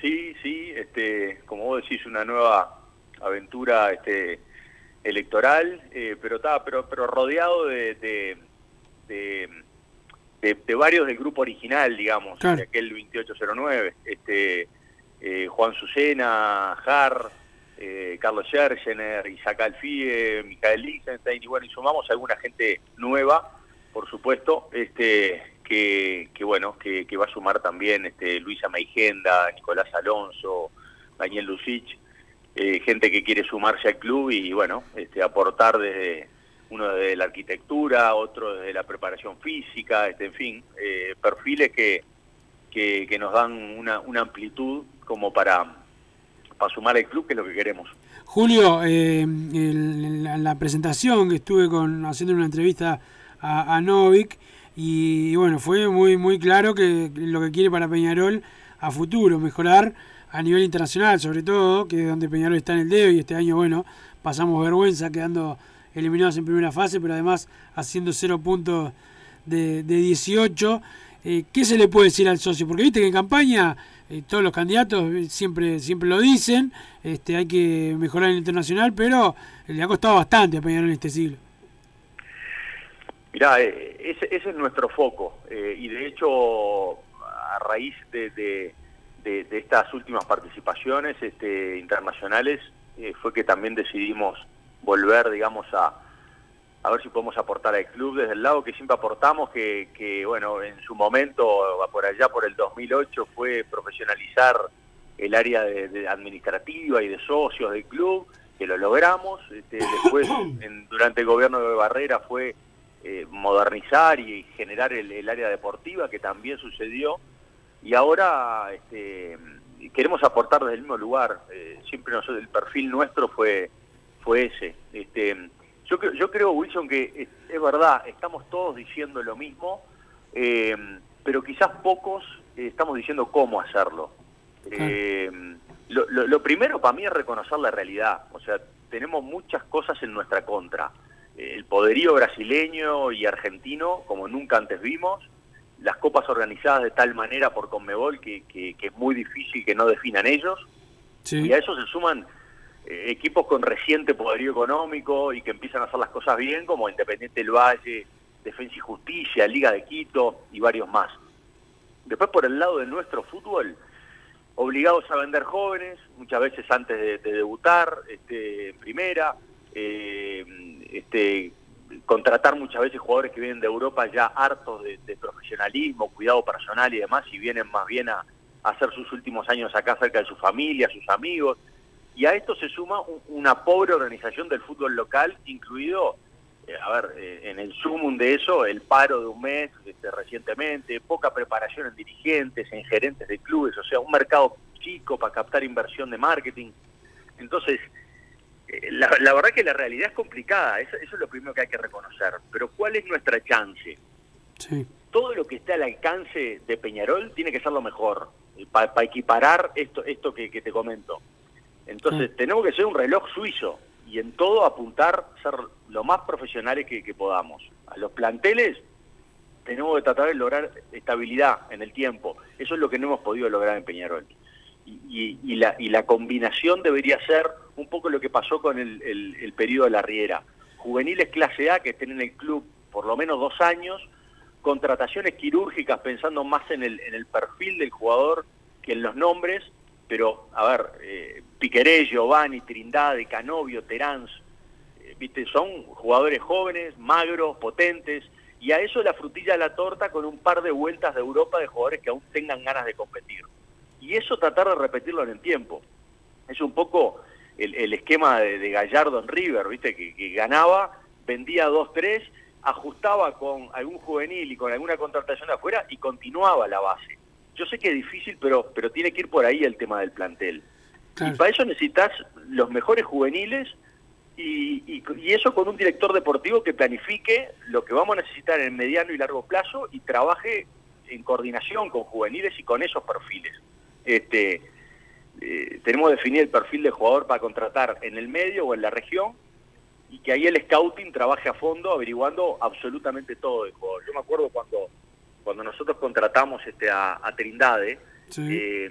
Sí, sí, este, como vos decís, una nueva aventura este, electoral, eh, pero, está, pero, pero rodeado de, de- de varios del grupo original, digamos, Claro. de aquel 2809. Este, eh, Juan Susena, Har, eh, Carlos Schergener, Isaac Alfie, Micael Lichtenstein, y bueno, y sumamos alguna gente nueva, por supuesto, este que, que bueno, que, que va a sumar también este Luisa Meigenda, Nicolás Alonso, Daniel Lucich, eh, gente que quiere sumarse al club y bueno, este aportar desde uno de la arquitectura, otro desde la preparación física, este, en fin, eh, perfiles que, que, nos dan una, una amplitud como para, para sumar al club, que es lo que queremos. Julio, eh, el- la, presentación que estuve con haciendo una entrevista a, a Novik y, bueno, fue muy muy claro que lo que quiere para Peñarol a futuro, mejorar a nivel internacional sobre todo, que es donde Peñarol está en el dedo y este año, bueno, pasamos vergüenza quedando eliminados en primera fase, pero además haciendo cero puntos de, de 18. Eh, ¿Qué se le puede decir al socio? Porque viste que en campaña eh, todos los candidatos eh, siempre siempre lo dicen, este, hay que mejorar el internacional, pero le ha costado bastante a Peñarol en este siglo. Mirá, ese, ese es nuestro foco y de hecho a raíz de, de- de- estas últimas participaciones este, internacionales fue que también decidimos volver, digamos, a, a ver si podemos aportar al club desde el lado que siempre aportamos, que, que bueno, en su momento, por allá por el 2008, fue profesionalizar el área de, de administrativa y de socios del club, que lo logramos. Este, después, (coughs) en- durante el gobierno de Barrera, fue eh, modernizar y generar el, el área deportiva, que también sucedió. Y ahora este, queremos aportar desde el mismo lugar. Eh, siempre nosotros, el perfil nuestro fue, fue ese. Este, yo, creo- yo creo, Wilson, que es, es verdad, estamos todos diciendo lo mismo, eh, pero quizás pocos eh, estamos diciendo cómo hacerlo. Eh, lo, lo- lo primero para mí es reconocer la realidad. O sea, tenemos muchas cosas en nuestra contra. Eh, El poderío brasileño y argentino, como nunca antes vimos, las copas organizadas de tal manera por Conmebol que, que- que es muy difícil que no definan ellos. Y a eso se suman equipos con reciente poderío económico y que empiezan a hacer las cosas bien, como Independiente del Valle, Defensa y Justicia, Liga de Quito y varios más. Después por el lado de nuestro fútbol, obligados a vender jóvenes, muchas veces antes de, de debutar este, en primera, eh, este, contratar muchas veces jugadores que vienen de Europa ya hartos de, profesionalismo, cuidado personal y demás, y vienen más bien a hacer sus últimos años acá cerca de su familia, sus amigos. Y a esto se suma un- una pobre organización del fútbol local, incluido, eh, a ver, eh, en el sumum de eso, el paro de un mes este, recientemente, poca preparación en dirigentes, en gerentes de clubes, o sea, un mercado chico para captar inversión de marketing. Entonces, eh, la, la verdad que la realidad es complicada, eso, eso es lo primero que hay que reconocer. Pero ¿cuál es nuestra chance? Sí. todo lo que esté al alcance de Peñarol tiene que ser lo mejor, para equiparar esto, esto que, que te comento. Entonces, tenemos que ser un reloj suizo y en todo apuntar ser lo más profesionales que, que podamos. A los planteles tenemos que tratar de lograr estabilidad en el tiempo. Eso es lo que no hemos podido lograr en Peñarol. Y, y- y la, y la combinación debería ser un poco lo que pasó con el, el- el periodo de la Riera. Juveniles clase A que estén en el club por lo menos dos años, contrataciones quirúrgicas pensando más en el, en el perfil del jugador que en los nombres, pero a ver, eh, Piqueré, Giovanni, Trindade, Canovio, Terán, eh, viste, son jugadores jóvenes, magros, potentes, y a eso la frutilla de la torta con un par de vueltas de Europa de jugadores que aún tengan ganas de competir. Y eso tratar de repetirlo en el tiempo. Es un poco el, esquema de, Gallardo en River, viste, que, que ganaba, vendía dos, tres, ajustaba con algún juvenil y con alguna contratación de afuera y continuaba la base. Yo sé que es difícil, pero, pero tiene que ir por ahí el tema del plantel. Y para eso necesitas los mejores juveniles y, y- y eso con un director deportivo que planifique lo que vamos a necesitar en el mediano y largo plazo y trabaje en coordinación con juveniles y con esos perfiles. Este, eh, tenemos que definir el perfil de jugador para contratar en el medio o en la región y que ahí el scouting trabaje a fondo averiguando absolutamente todo del jugador. Yo me acuerdo cuando, cuando nosotros contratamos este, a, a Trindade, eh,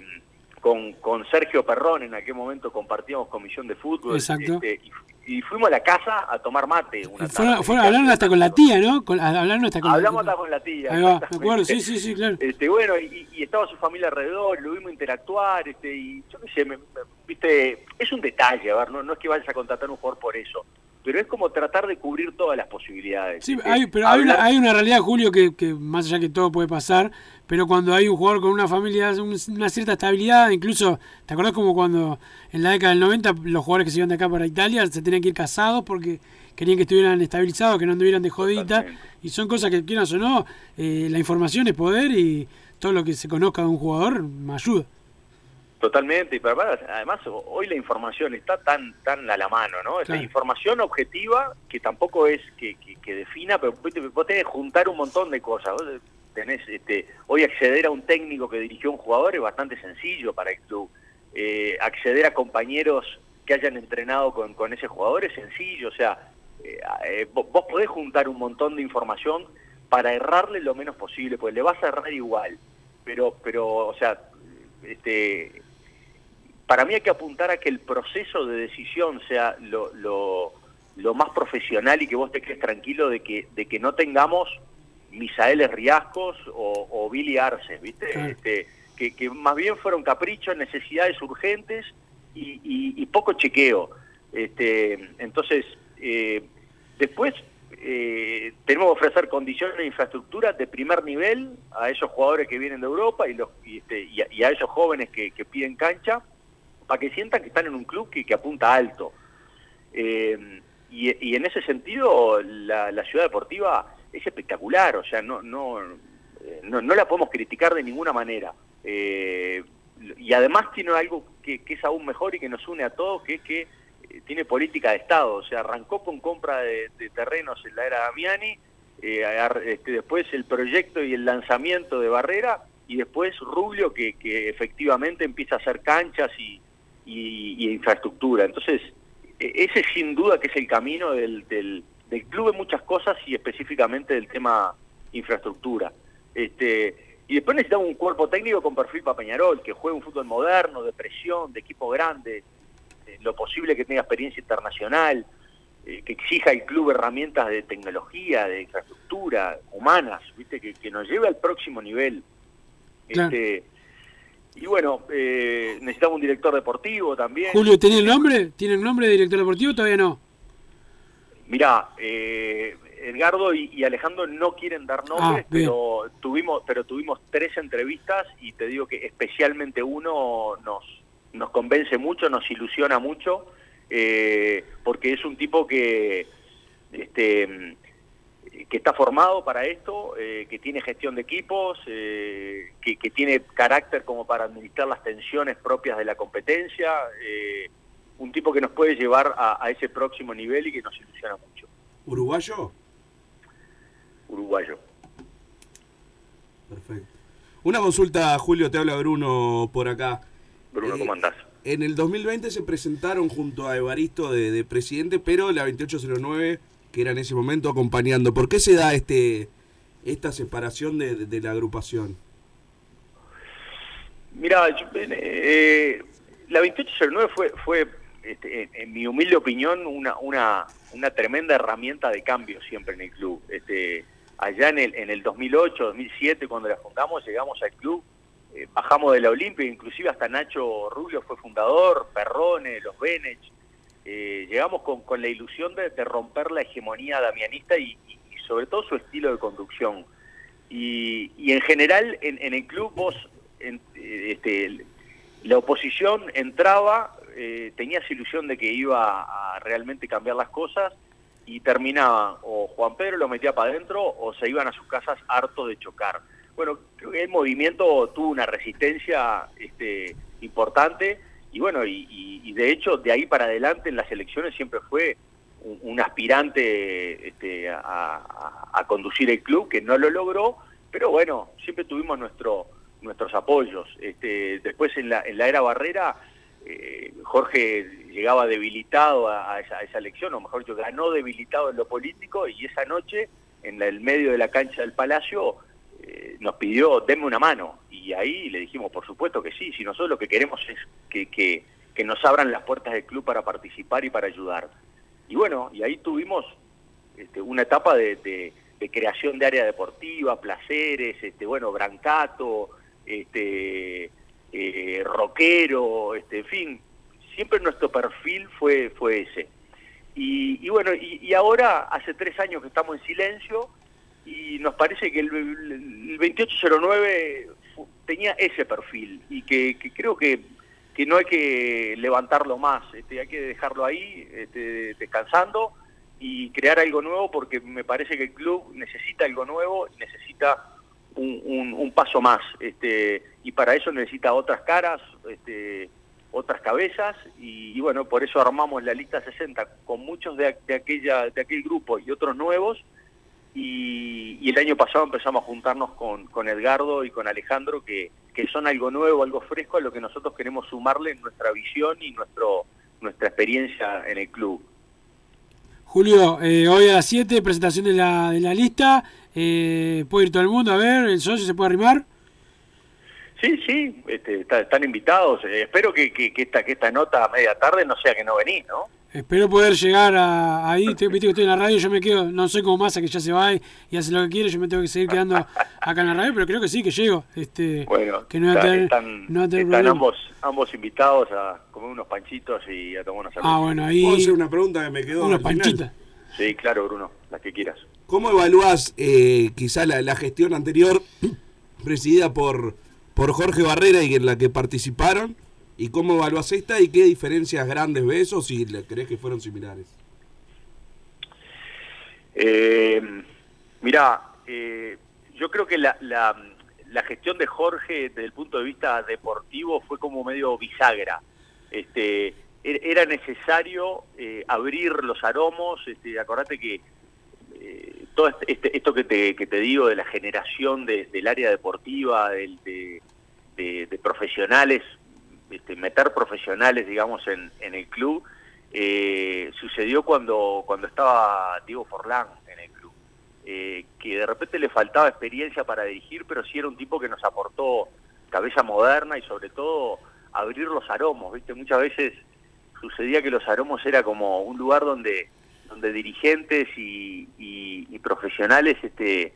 con, con Sergio Perrón, en aquel momento compartíamos comisión de fútbol, Exacto. este, y, y fuimos a la casa a tomar mate. Una Fueron, tarde. fueron- hablaron hasta con la tía, ¿no? Con, hablaron hasta con Hablamos la hasta con la tía. Ahí va, me acuerdo, sí, sí, sí, claro. Este, bueno, y, y estaba su familia alrededor, lo vimos interactuar, este, y yo qué sé, me- me- viste, es un detalle, a ver, no, no es que vayas a contratar un jugador por eso, pero es como tratar de cubrir todas las posibilidades. Sí, hay, pero hay una, hay una realidad, Julio, que, que más allá que todo puede pasar, pero cuando hay un jugador con una familia, un- una cierta estabilidad, incluso, ¿te acordás como cuando en la década del 90 los jugadores que se iban de acá para Italia se tenían que ir casados porque querían que estuvieran estabilizados, que no anduvieran de jodita? Y son cosas que, quieras o no, eh, la información es poder y todo lo que se conozca de un jugador me ayuda. Totalmente, y pero además, hoy la información está tan tan a la mano, ¿no? Es Claro. información objetiva que tampoco es que, que- que defina, pero vos tenés que juntar un montón de cosas. Vos tenés, este, hoy acceder a un técnico que dirigió un jugador es bastante sencillo para el club. Eh, acceder a compañeros que hayan entrenado con, con ese jugador es sencillo, o sea, eh, eh, vos, vos podés juntar un montón de información para errarle lo menos posible, porque le vas a errar igual. Pero, pero, o sea, este, para mí hay que apuntar a que el proceso de decisión sea lo, lo, lo más profesional y que vos te quedes tranquilo de que, de que no tengamos Misaeles Riascos o, o Billy Arce, ¿viste? Este, que, que más bien fueron caprichos, necesidades urgentes y, y- y poco chequeo. Este, entonces, eh, después eh, tenemos que ofrecer condiciones de infraestructura de primer nivel a esos jugadores que vienen de Europa y, los, y, este, y a, y a esos jóvenes que, que piden cancha para que sientan que están en un club que, que apunta alto. Eh, y, y en ese sentido, la, la ciudad deportiva es espectacular, o sea, no, no, eh, no, no la podemos criticar de ninguna manera. Eh, y además tiene algo que, que es aún mejor y que nos une a todos, que es que eh, tiene política de Estado, o sea, arrancó con compra de, terrenos en la era Damiani, eh, este, después el proyecto y el lanzamiento de Barrera, y después Rubio, que, que efectivamente empieza a hacer canchas y, y- y infraestructura. Entonces, e- ese sin duda que es el camino del, del, del club en muchas cosas y específicamente del tema infraestructura. Este, y después necesitamos un cuerpo técnico con perfil para Peñarol, que juegue un fútbol moderno, de presión, de equipo grande. Eh, lo posible que tenga experiencia internacional, eh, que exija al club herramientas de tecnología, de infraestructura, humanas, ¿viste? Que, que nos lleve al próximo nivel. Claro. Este, y bueno, eh, necesitamos un director deportivo también. Julio, ¿tenía el nombre? ¿Tiene el nombre de director deportivo? Todavía no. Mirá, eh, Edgardo y, y Alejandro no quieren dar nombres, Ah, pero tuvimos, pero tuvimos tres entrevistas y te digo que especialmente uno nos, nos convence mucho, nos ilusiona mucho, eh, porque es un tipo que, este, que está formado para esto, eh, que tiene gestión de equipos, eh, que, que tiene carácter como para administrar las tensiones propias de la competencia, eh, un tipo que nos puede llevar a, a ese próximo nivel y que nos ilusiona mucho. ¿Uruguayo? Uruguayo. Perfecto. Una consulta, Julio, te habla Bruno por acá. Bruno, ¿cómo andás? En el 2020 se presentaron junto a Evaristo de, de presidente, pero la 2809, que era en ese momento acompañando. ¿Por qué se da este esta separación de, la agrupación? Mira, yo, eh, la 2809 fue, fue este, en, en mi humilde opinión, una, una, una tremenda herramienta de cambio siempre en el club. Este, allá en el, en el 2008, 2007, cuando la fundamos, llegamos al club, eh, bajamos de la Olimpia, inclusive hasta Nacho Rubio fue fundador, Perrone, los Benech. Eh, llegamos con, con la ilusión de, romper la hegemonía damianista y, y- sobre todo su estilo de conducción. Y, y en general en, en el club vos, en- eh, este, la oposición entraba, eh, tenías ilusión de que iba a realmente cambiar las cosas y terminaba o Juan Pedro lo metía para adentro o se iban a sus casas hartos de chocar. Bueno, el movimiento tuvo una resistencia este, importante y bueno, y, de hecho de ahí para adelante en las elecciones siempre fue un, aspirante este, a, conducir el club que no lo logró, pero bueno, siempre tuvimos nuestro, nuestros apoyos. Este, después en la, en la era Barrera, eh, Jorge llegaba debilitado a, esa, elección, o mejor dicho, ganó debilitado en lo político y esa noche, en el medio de la cancha del Palacio, eh, nos pidió, denme una mano. Y ahí le dijimos, por supuesto que sí, si nosotros lo que queremos es que, que, que nos abran las puertas del club para participar y para ayudar. Y bueno, y ahí tuvimos este, una etapa de, de- creación de área deportiva, placeres, este, bueno, Brancato, este, eh, rockero, este, en fin, siempre nuestro perfil fue, fue ese. Y, y bueno, y, y ahora hace tres años que estamos en silencio y nos parece que el, el 2809 fu- tenía ese perfil y que, que creo que, que no hay que levantarlo más, este, hay que dejarlo ahí este, descansando y crear algo nuevo porque me parece que el club necesita algo nuevo necesita un paso más este, y para eso necesita otras caras, este, otras cabezas y, y bueno, por eso armamos la lista 60 con muchos de, de aquella, de aquel grupo y otros nuevos y, y el año pasado empezamos a juntarnos con, con Edgardo y con Alejandro que, que son algo nuevo, algo fresco a lo que nosotros queremos sumarle en nuestra visión y nuestro nuestra experiencia en el club. Julio, eh, hoy a las 7, presentación de la, de la lista. Eh, puede ir todo el mundo a ver, el socio se puede arrimar. Sí, sí, este, está- están invitados. Eh, espero que, que, que esta, que esta nota a media tarde no sea que no venís, ¿no? Espero poder llegar a, ahí. Estoy- Viste que estoy en la radio, yo me quedo, no soy como Massa que ya se va y, y hace lo que quiere, yo me tengo que seguir quedando acá en la radio, pero creo que sí, que llego. Este, Bueno, que no voy a está- tener, están, no voy a tener están ambos, ambos invitados a comer unos panchitos y a tomar una cerveza. Ah, bueno, ahí. ¿Puedo hacer una pregunta que me quedó Unos panchitas. Sí, claro, Bruno, las que quieras. ¿Cómo evalúas eh, quizá la, la gestión anterior (clears throat) presidida por, por Jorge Barrera y en la que participaron? ¿Y cómo evalúas esta y qué diferencias grandes ves o si le crees que fueron similares? Eh, mirá, eh, yo creo que la, gestión de Jorge desde el punto de vista deportivo fue como medio bisagra. Este, er- era necesario eh, abrir los aromos, este, acordate que eh, todo este- este- esto que te, que te digo de la generación de- del área deportiva, de profesionales, este, meter profesionales, digamos, en, en el club, eh, sucedió cuando, cuando estaba Diego Forlán en el club, eh, que de repente le faltaba experiencia para dirigir, pero sí era un tipo que nos aportó cabeza moderna y sobre todo abrir los aromos, ¿viste? Muchas veces sucedía que los aromos era como un lugar donde, donde dirigentes y, y- profesionales este,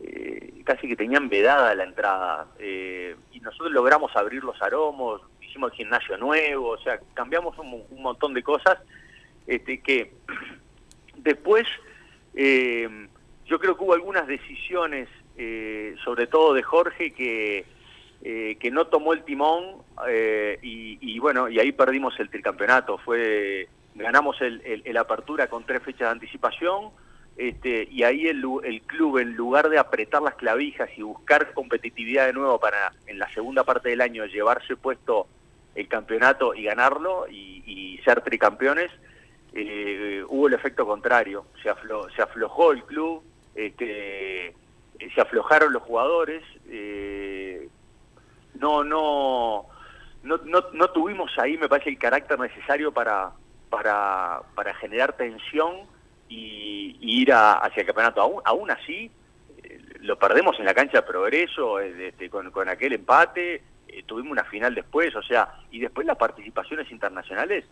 eh, casi que tenían vedada la entrada. Y nosotros logramos abrir los aromos, hicimos el gimnasio nuevo, o sea, cambiamos un, un montón de cosas este, que (clears throat) después eh, yo creo que hubo algunas decisiones, eh, sobre todo de Jorge, que, eh, que no tomó el timón eh, y, y bueno, y ahí perdimos el tricampeonato. Fue, ganamos el, el- el apertura con tres fechas de anticipación este, y ahí el, lu- el club, en lugar de apretar las clavijas y buscar competitividad de nuevo para en la segunda parte del año llevarse puesto el campeonato y ganarlo y, ser tricampeones, eh, hubo el efecto contrario. Se, aflo- se aflojó el club, este, se aflojaron los jugadores, eh, no, no, no, no, no tuvimos ahí, me parece, el carácter necesario para, para, para generar tensión y, ir a- hacia el campeonato. Aún, aún así, eh, lo perdemos en la cancha de progreso, este, con, con aquel empate, eh, tuvimos una final después, o sea, y después las participaciones internacionales,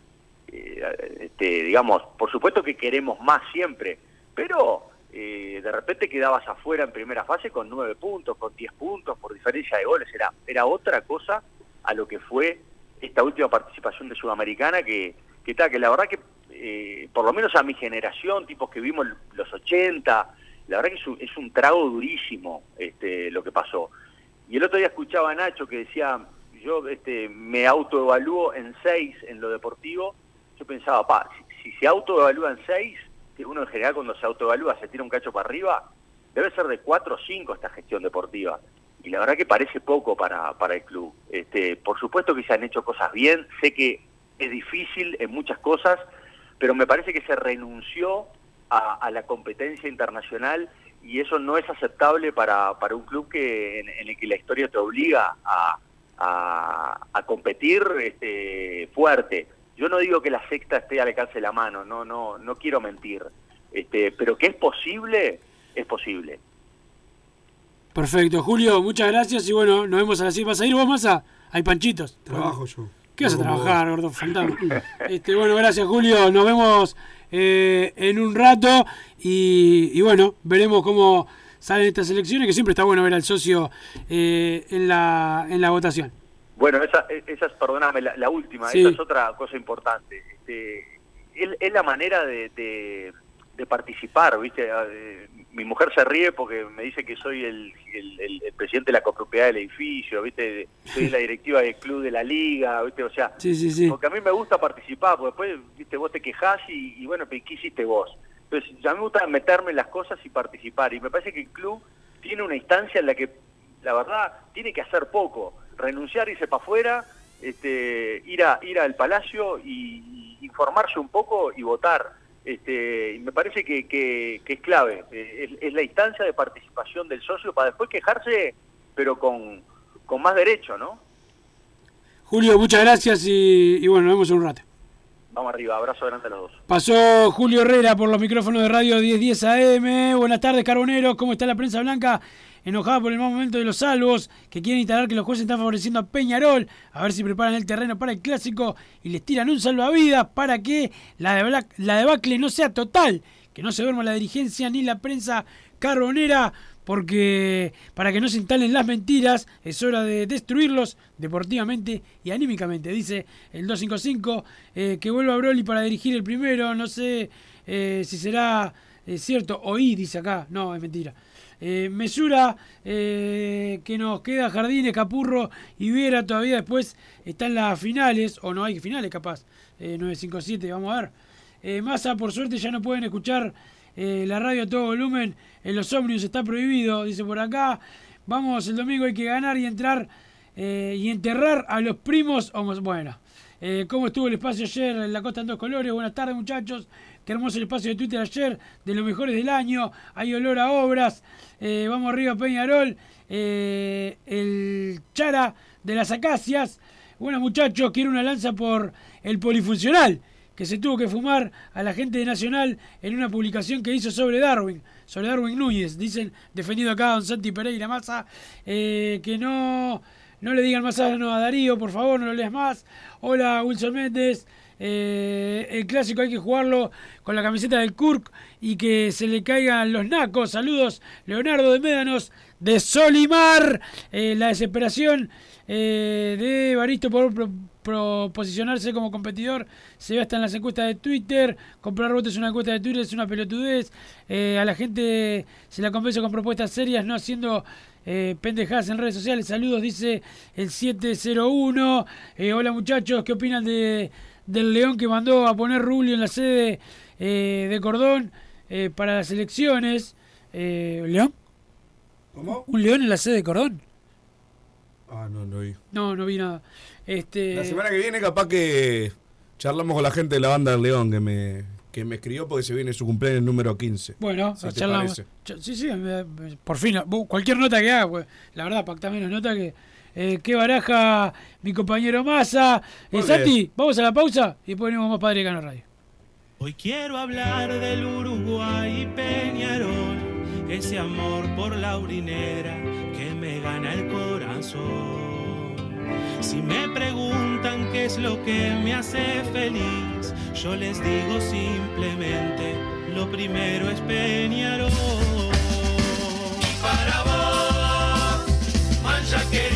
este, digamos, por supuesto que queremos más siempre, pero eh, de repente quedabas afuera en primera fase con nueve puntos, con diez puntos, por diferencia de goles, era, era otra cosa a lo que fue esta última participación de Sudamericana, que, que, que la verdad que, eh, por lo menos a mi generación, tipos que vimos los 80, la verdad que es un, es un trago durísimo este, lo que pasó. Y el otro día escuchaba a Nacho que decía, yo este, me autoevalúo en seis en lo deportivo, yo pensaba, pa, si, se autoevalúa en seis, que uno en general cuando se autoevalúa se tira un cacho para arriba, debe ser de cuatro o cinco esta gestión deportiva. Y la verdad que parece poco para, para el club. Este, por supuesto que se han hecho cosas bien, sé que es difícil en muchas cosas, pero me parece que se renunció a, a la competencia internacional y eso no es aceptable para, para un club que en, en el que la historia te obliga a, a, a competir este, fuerte. Yo no digo que la sexta esté al alcance de la mano, no, no, no quiero mentir, este, pero que es posible, es posible. Perfecto, Julio, muchas gracias y bueno, nos vemos a las 6. ¿Vas a ir vos, Massa? Hay panchitos. Trabajo yo. ¿Qué vas a trabajar, gordo fantasma? (laughs) Este, bueno, gracias, Julio. Nos vemos eh, en un rato y, y bueno, veremos cómo salen estas elecciones, que siempre está bueno ver al socio eh, en, la, en la votación. Bueno, esa, esa es, perdóname, la, la última, Sí. esa es otra cosa importante. Este, es, es la manera de, de, de participar, ¿viste? Mi mujer se ríe porque me dice que soy el, el- el- el presidente de la copropiedad del edificio, ¿viste? Soy la directiva del club de la liga, ¿viste? O sea, Sí, sí, sí. porque a mí me gusta participar, porque después, ¿viste? Vos te quejás y, y bueno, ¿qué hiciste vos? Entonces, a mí me gusta meterme en las cosas y participar. Y me parece que el club tiene una instancia en la que, la verdad, tiene que hacer poco. Renunciar, irse para afuera, este, ir, a, ir al palacio y, y informarse un poco y votar. Este, me parece que, que- es clave. Eh, es, es la instancia de participación del socio para después quejarse, pero con, con más derecho, ¿no? Julio, muchas gracias y, y bueno, nos vemos en un rato. Vamos arriba, abrazo grande a los dos. Pasó Julio Herrera por los micrófonos de Radio 1010 AM. Buenas tardes, Carboneros. ¿Cómo está la prensa blanca? Enojada por el mal momento de los salvos, que quieren instalar que los jueces están favoreciendo a Peñarol, a ver si preparan el terreno para el clásico y les tiran un salvavidas para que la, debla- la debacle no sea total, que no se duerma la dirigencia ni la prensa carbonera, porque para que no se instalen las mentiras es hora de destruirlos deportivamente y anímicamente, dice el 255, eh, que vuelva Broly para dirigir el primero, no sé eh, si será eh, cierto, oí, dice acá, no, es mentira. Mesura que nos queda Jardines, Capurro y Viera. Todavía después están las finales, o no hay finales capaz, eh, 957, vamos a ver. Massa, por suerte ya no pueden escuchar eh, la radio a todo volumen, en los ómnibus está prohibido, dice por acá. Vamos, el domingo hay que ganar y entrar eh, y enterrar a los primos. Bueno, eh, ¿cómo estuvo el espacio ayer en la Costa en Dos Colores? Buenas tardes, muchachos. Qué hermoso el espacio de Twitter ayer, de los mejores del año. Hay olor a obras. Vamos arriba, Peñarol. El Chara de las Acacias. Bueno, muchachos, quiero una lanza por el polifuncional que se tuvo que fumar a la gente de Nacional en una publicación que hizo sobre Darwin, sobre Darwin Núñez. Dicen, defendido acá Don Santi Pereira Massa, eh, que no, no le digan más a, no, a Darío, por favor, no lo leas más. Hola, Wilson Méndez. Eh, el clásico hay que jugarlo con la camiseta del Kurk y que se le caigan los nacos. Saludos, Leonardo de Médanos de Solimar. Eh, la desesperación eh, de Baristo por pro- pro- posicionarse como competidor se ve hasta en las encuestas de Twitter. Comprar votos en una encuesta de Twitter es una pelotudez. Eh, a la gente se la convence con propuestas serias, no haciendo eh, pendejadas en redes sociales. Saludos, dice el 701. Eh, hola muchachos, ¿qué opinan de, del León que mandó a poner Rubio en la sede de Cordón para las elecciones? ¿León? ¿Cómo? ¿Un León en la sede de Cordón? Ah, no, no vi. No, no vi nada. Este, La semana que viene capaz que charlamos con la gente de la banda del León que me, que me escribió porque se viene su cumpleaños número 15. Bueno, Si charlamos. Sí, sí, me- me- por fin, cualquier nota que haga, pues, la verdad, pacta menos nota que, eh, que baraja mi compañero Massa. Eh, Santi, vamos a la pausa y después venimos más Padre Cano Radio. Hoy quiero hablar del Uruguay y Peñarol, ese amor por la urinera gana el corazón. Si me preguntan qué es lo que me hace feliz, yo les digo simplemente, lo primero es Peñarol. Y para vos, mancha querido,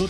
Vos,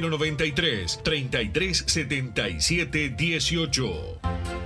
093 3377 18.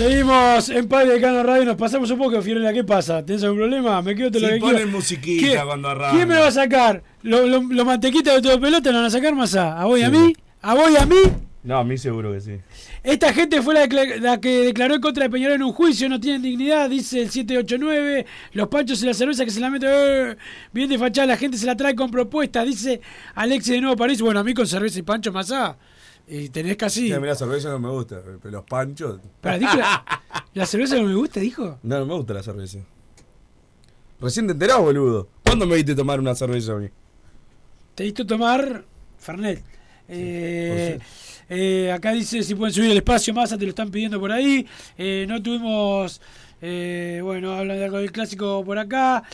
Seguimos en Padre de Cano Radio, nos pasamos un poco, Fiorella, ¿qué pasa? ¿Tenés algún problema? Me quedo te lo que ponen quiero. musiquita ¿Qué- cuando arranca. ¿Quién me va a sacar? ¿Los lo, lo mantequitas de todo pelota lo van a sacar más a? ¿A vos y a mí? ¿A vos y a mí? No, a mí seguro que sí. Esta gente fue la, la que declaró en contra de Peñarol en un juicio, no tienen dignidad, dice el 789. Los panchos y la cerveza que se la mete eh, bien de fachada, la gente se la trae con propuestas, dice Alexis de Nuevo París. Bueno, a mí con cerveza y pancho más a. Y tenés casi. Sí, la cerveza no me gusta, pero los panchos. Pero dijo la, (laughs) la cerveza no me gusta, dijo. No, no me gusta la cerveza. Recién te enterás, boludo. ¿Cuándo me viste tomar una cerveza a mí? Te diste tomar Fernet. Eh, eh, acá dice si pueden subir el espacio más, te lo están pidiendo por ahí. Eh, no tuvimos, bueno, hablan de algo del clásico por acá.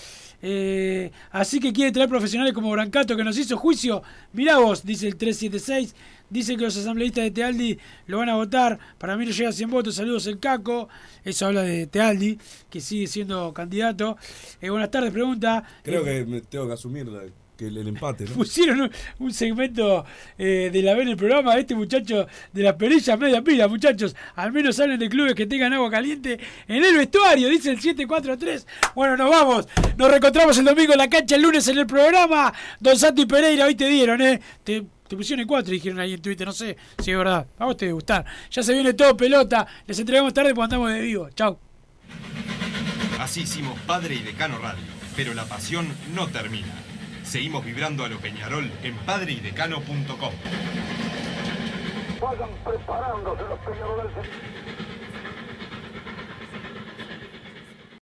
Así que quiere traer profesionales como Brancato que nos hizo juicio. Mirá vos, dice el 376. Dice que los asambleístas de Tealdi lo van a votar. Para mí no llega a 100 votos. Saludos el Caco. Eso habla de Tealdi, que sigue siendo candidato. Eh, buenas tardes, pregunta. Creo Eh, que me tengo que asumir la- que el, el empate, ¿no? (laughs) pusieron un, un segmento eh, de la B en el programa este muchacho de las perillas media pila, muchachos. Al menos hablen de clubes que tengan agua caliente en el vestuario, dice el 743. Bueno, nos vamos. Nos reencontramos el domingo en la cancha, el lunes en el programa. Don Santi Pereira, hoy te dieron, ¿eh? Te, te pusieron en cuatro, dijeron ahí en Twitter, no sé si es verdad. A vos te debe gustar. Ya se viene todo pelota. Les entregamos tarde porque andamos de vivo. Chau. Así hicimos Padre y Decano Radio, pero la pasión no termina. Seguimos vibrando a lo Peñarol en padreidecano.com. Vayan preparándose los peñaroles.